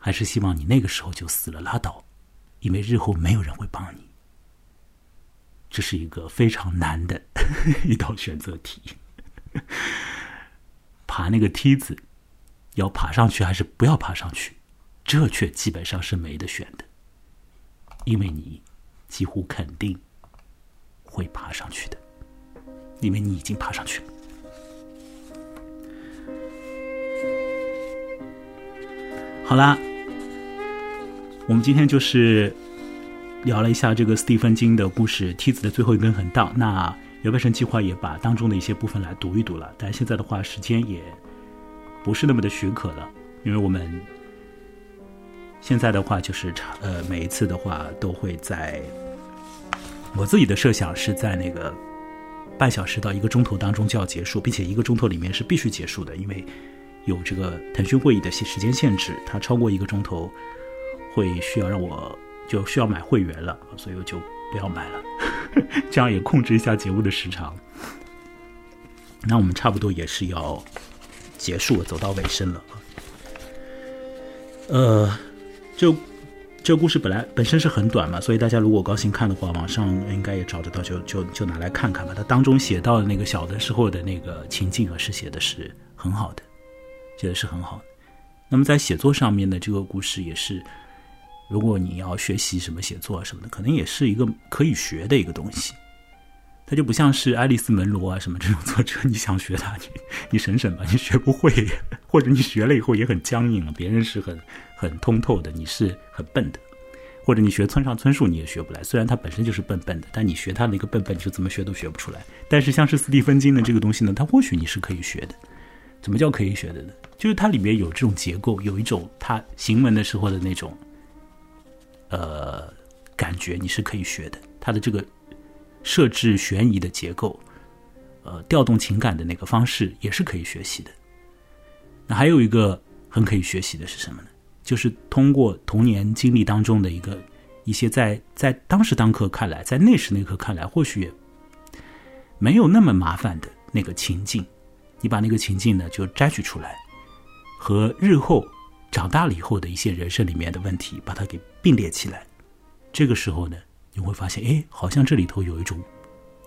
Speaker 1: 还是希望你那个时候就死了拉倒，因为日后没有人会帮你？这是一个非常难的 一道选择题。爬那个梯子。要爬上去还是不要爬上去？这却基本上是没得选的，因为你几乎肯定会爬上去的，因为你已经爬上去了。好啦，我们今天就是聊了一下这个斯蒂芬金的故事《梯子的最后一根横道》，那刘半生计划也把当中的一些部分来读一读了。但现在的话，时间也不是那么的许可了，因为我们现在的话就是呃，每一次的话都会在我自己的设想是在那个半小时到一个钟头当中就要结束，并且一个钟头里面是必须结束的，因为有这个腾讯会议的时间限制，它超过一个钟头会需要让我。就需要买会员了，所以我就不要买了，这样也控制一下节目的时长。那我们差不多也是要结束，走到尾声了。呃，这这个故事本来本身是很短嘛，所以大家如果高兴看的话，网上应该也找得到，就就就拿来看看吧。它当中写到的那个小的时候的那个情境啊，是写的是很好的，写的是很好的。那么在写作上面的这个故事也是。如果你要学习什么写作啊什么的，可能也是一个可以学的一个东西。它就不像是爱丽丝门罗啊什么这种作者，你想学它，你你省省吧，你学不会，或者你学了以后也很僵硬了。别人是很很通透的，你是很笨的。或者你学村上春树，你也学不来，虽然他本身就是笨笨的，但你学他那个笨笨，就怎么学都学不出来。但是像是斯蒂芬金的这个东西呢，它或许你是可以学的。怎么叫可以学的呢？就是它里面有这种结构，有一种他行文的时候的那种。呃，感觉你是可以学的。它的这个设置悬疑的结构，呃，调动情感的那个方式也是可以学习的。那还有一个很可以学习的是什么呢？就是通过童年经历当中的一个一些在在当时当刻看来，在那时那刻看来，或许也没有那么麻烦的那个情境，你把那个情境呢就摘取出来，和日后。长大了以后的一些人生里面的问题，把它给并列起来，这个时候呢，你会发现，哎，好像这里头有一种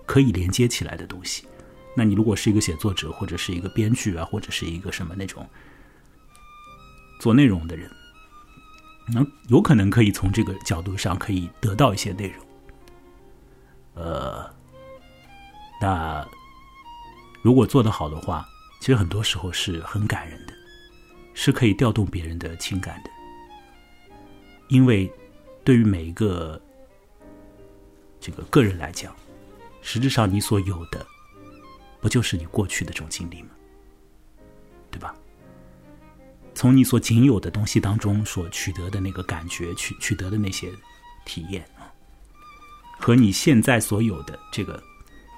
Speaker 1: 可以连接起来的东西。那你如果是一个写作者，或者是一个编剧啊，或者是一个什么那种做内容的人，能有可能可以从这个角度上可以得到一些内容。呃，那如果做得好的话，其实很多时候是很感人的。是可以调动别人的情感的，因为对于每一个这个个人来讲，实质上你所有的，不就是你过去的这种经历吗？对吧？从你所仅有的东西当中所取得的那个感觉，取取得的那些体验啊，和你现在所有的这个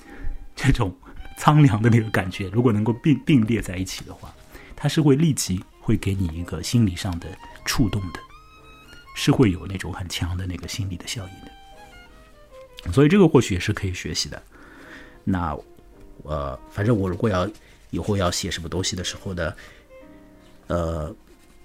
Speaker 1: 这种苍凉的那个感觉，如果能够并并列在一起的话，它是会立即。会给你一个心理上的触动的，是会有那种很强的那个心理的效应的，所以这个或许也是可以学习的。那呃，反正我如果要以后要写什么东西的时候呢，呃，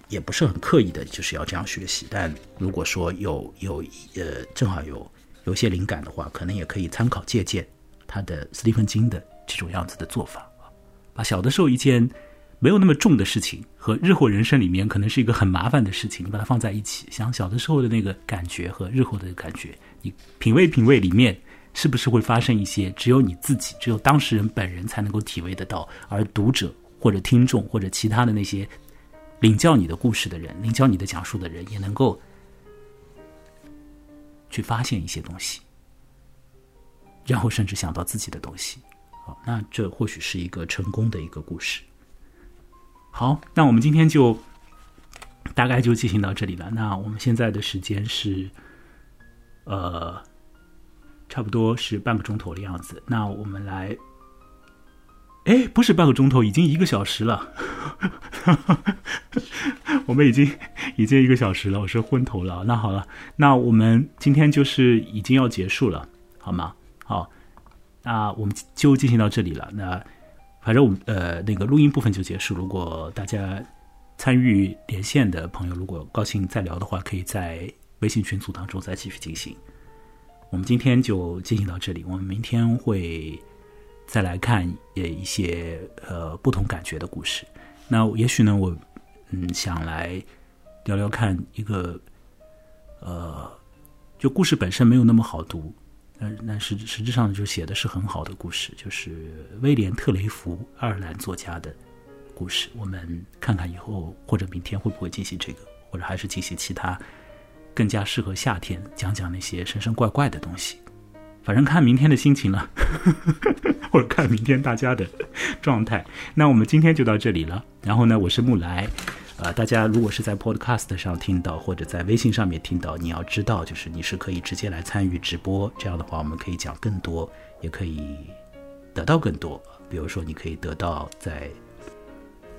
Speaker 1: 也不是很刻意的，就是要这样学习。但如果说有有呃，正好有有些灵感的话，可能也可以参考借鉴他的斯蒂芬金的这种样子的做法，把小的时候一件。没有那么重的事情和日后人生里面可能是一个很麻烦的事情，你把它放在一起，想小的时候的那个感觉和日后的感觉，你品味品味里面是不是会发生一些只有你自己、只有当事人本人才能够体味得到，而读者或者听众或者其他的那些领教你的故事的人、领教你的讲述的人，也能够去发现一些东西，然后甚至想到自己的东西。那这或许是一个成功的一个故事。好，那我们今天就大概就进行到这里了。那我们现在的时间是，呃，差不多是半个钟头的样子。那我们来，哎，不是半个钟头，已经一个小时了。我们已经已经一个小时了，我是昏头了。那好了，那我们今天就是已经要结束了，好吗？好，那我们就进行到这里了。那。反正我们呃那个录音部分就结束。如果大家参与连线的朋友，如果高兴再聊的话，可以在微信群组当中再继续进行。我们今天就进行到这里，我们明天会再来看呃一些呃不同感觉的故事。那也许呢，我嗯想来聊聊看一个呃，就故事本身没有那么好读。那那实实质上就写的是很好的故事，就是威廉特雷弗爱尔兰作家的故事。我们看看以后或者明天会不会进行这个，或者还是进行其他更加适合夏天讲讲那些神神怪怪的东西。反正看明天的心情了，或者看明天大家的状态。那我们今天就到这里了。然后呢，我是木来。呃，大家如果是在 Podcast 上听到，或者在微信上面听到，你要知道，就是你是可以直接来参与直播。这样的话，我们可以讲更多，也可以得到更多。比如说，你可以得到在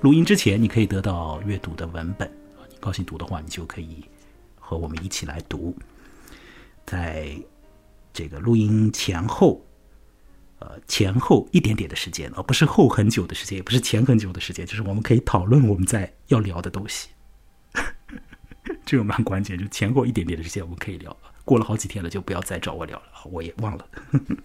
Speaker 1: 录音之前，你可以得到阅读的文本。你高兴读的话，你就可以和我们一起来读。在这个录音前后，呃，前后一点点的时间，而不是后很久的时间，也不是前很久的时间，就是我们可以讨论我们在要聊的东西。这个蛮关键，就前后一点点的时间我们可以聊。过了好几天了，就不要再找我聊了，我也忘了。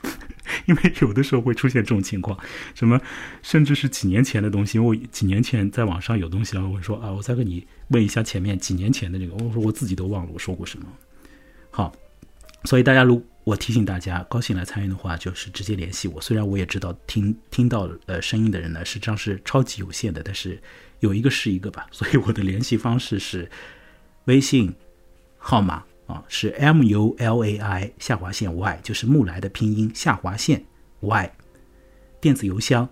Speaker 1: 因为有的时候会出现这种情况，什么甚至是几年前的东西，我几年前在网上有东西，然后我说啊，我再跟你问一下前面几年前的这个，我说我自己都忘了我说过什么。好，所以大家如我提醒大家，高兴来参与的话，就是直接联系我。虽然我也知道听听到呃声音的人呢，实际上是超级有限的，但是有一个是一个吧。所以我的联系方式是微信号码啊，是 M U L A I 下划线 Y，就是木来的拼音下划线 Y。电子邮箱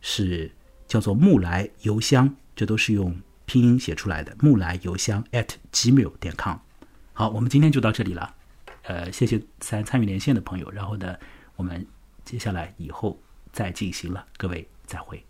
Speaker 1: 是叫做木来邮箱，这都是用拼音写出来的。木来邮箱 at gmail 点 com。好，我们今天就到这里了。呃，谢谢参参与连线的朋友，然后呢，我们接下来以后再进行了，各位再会。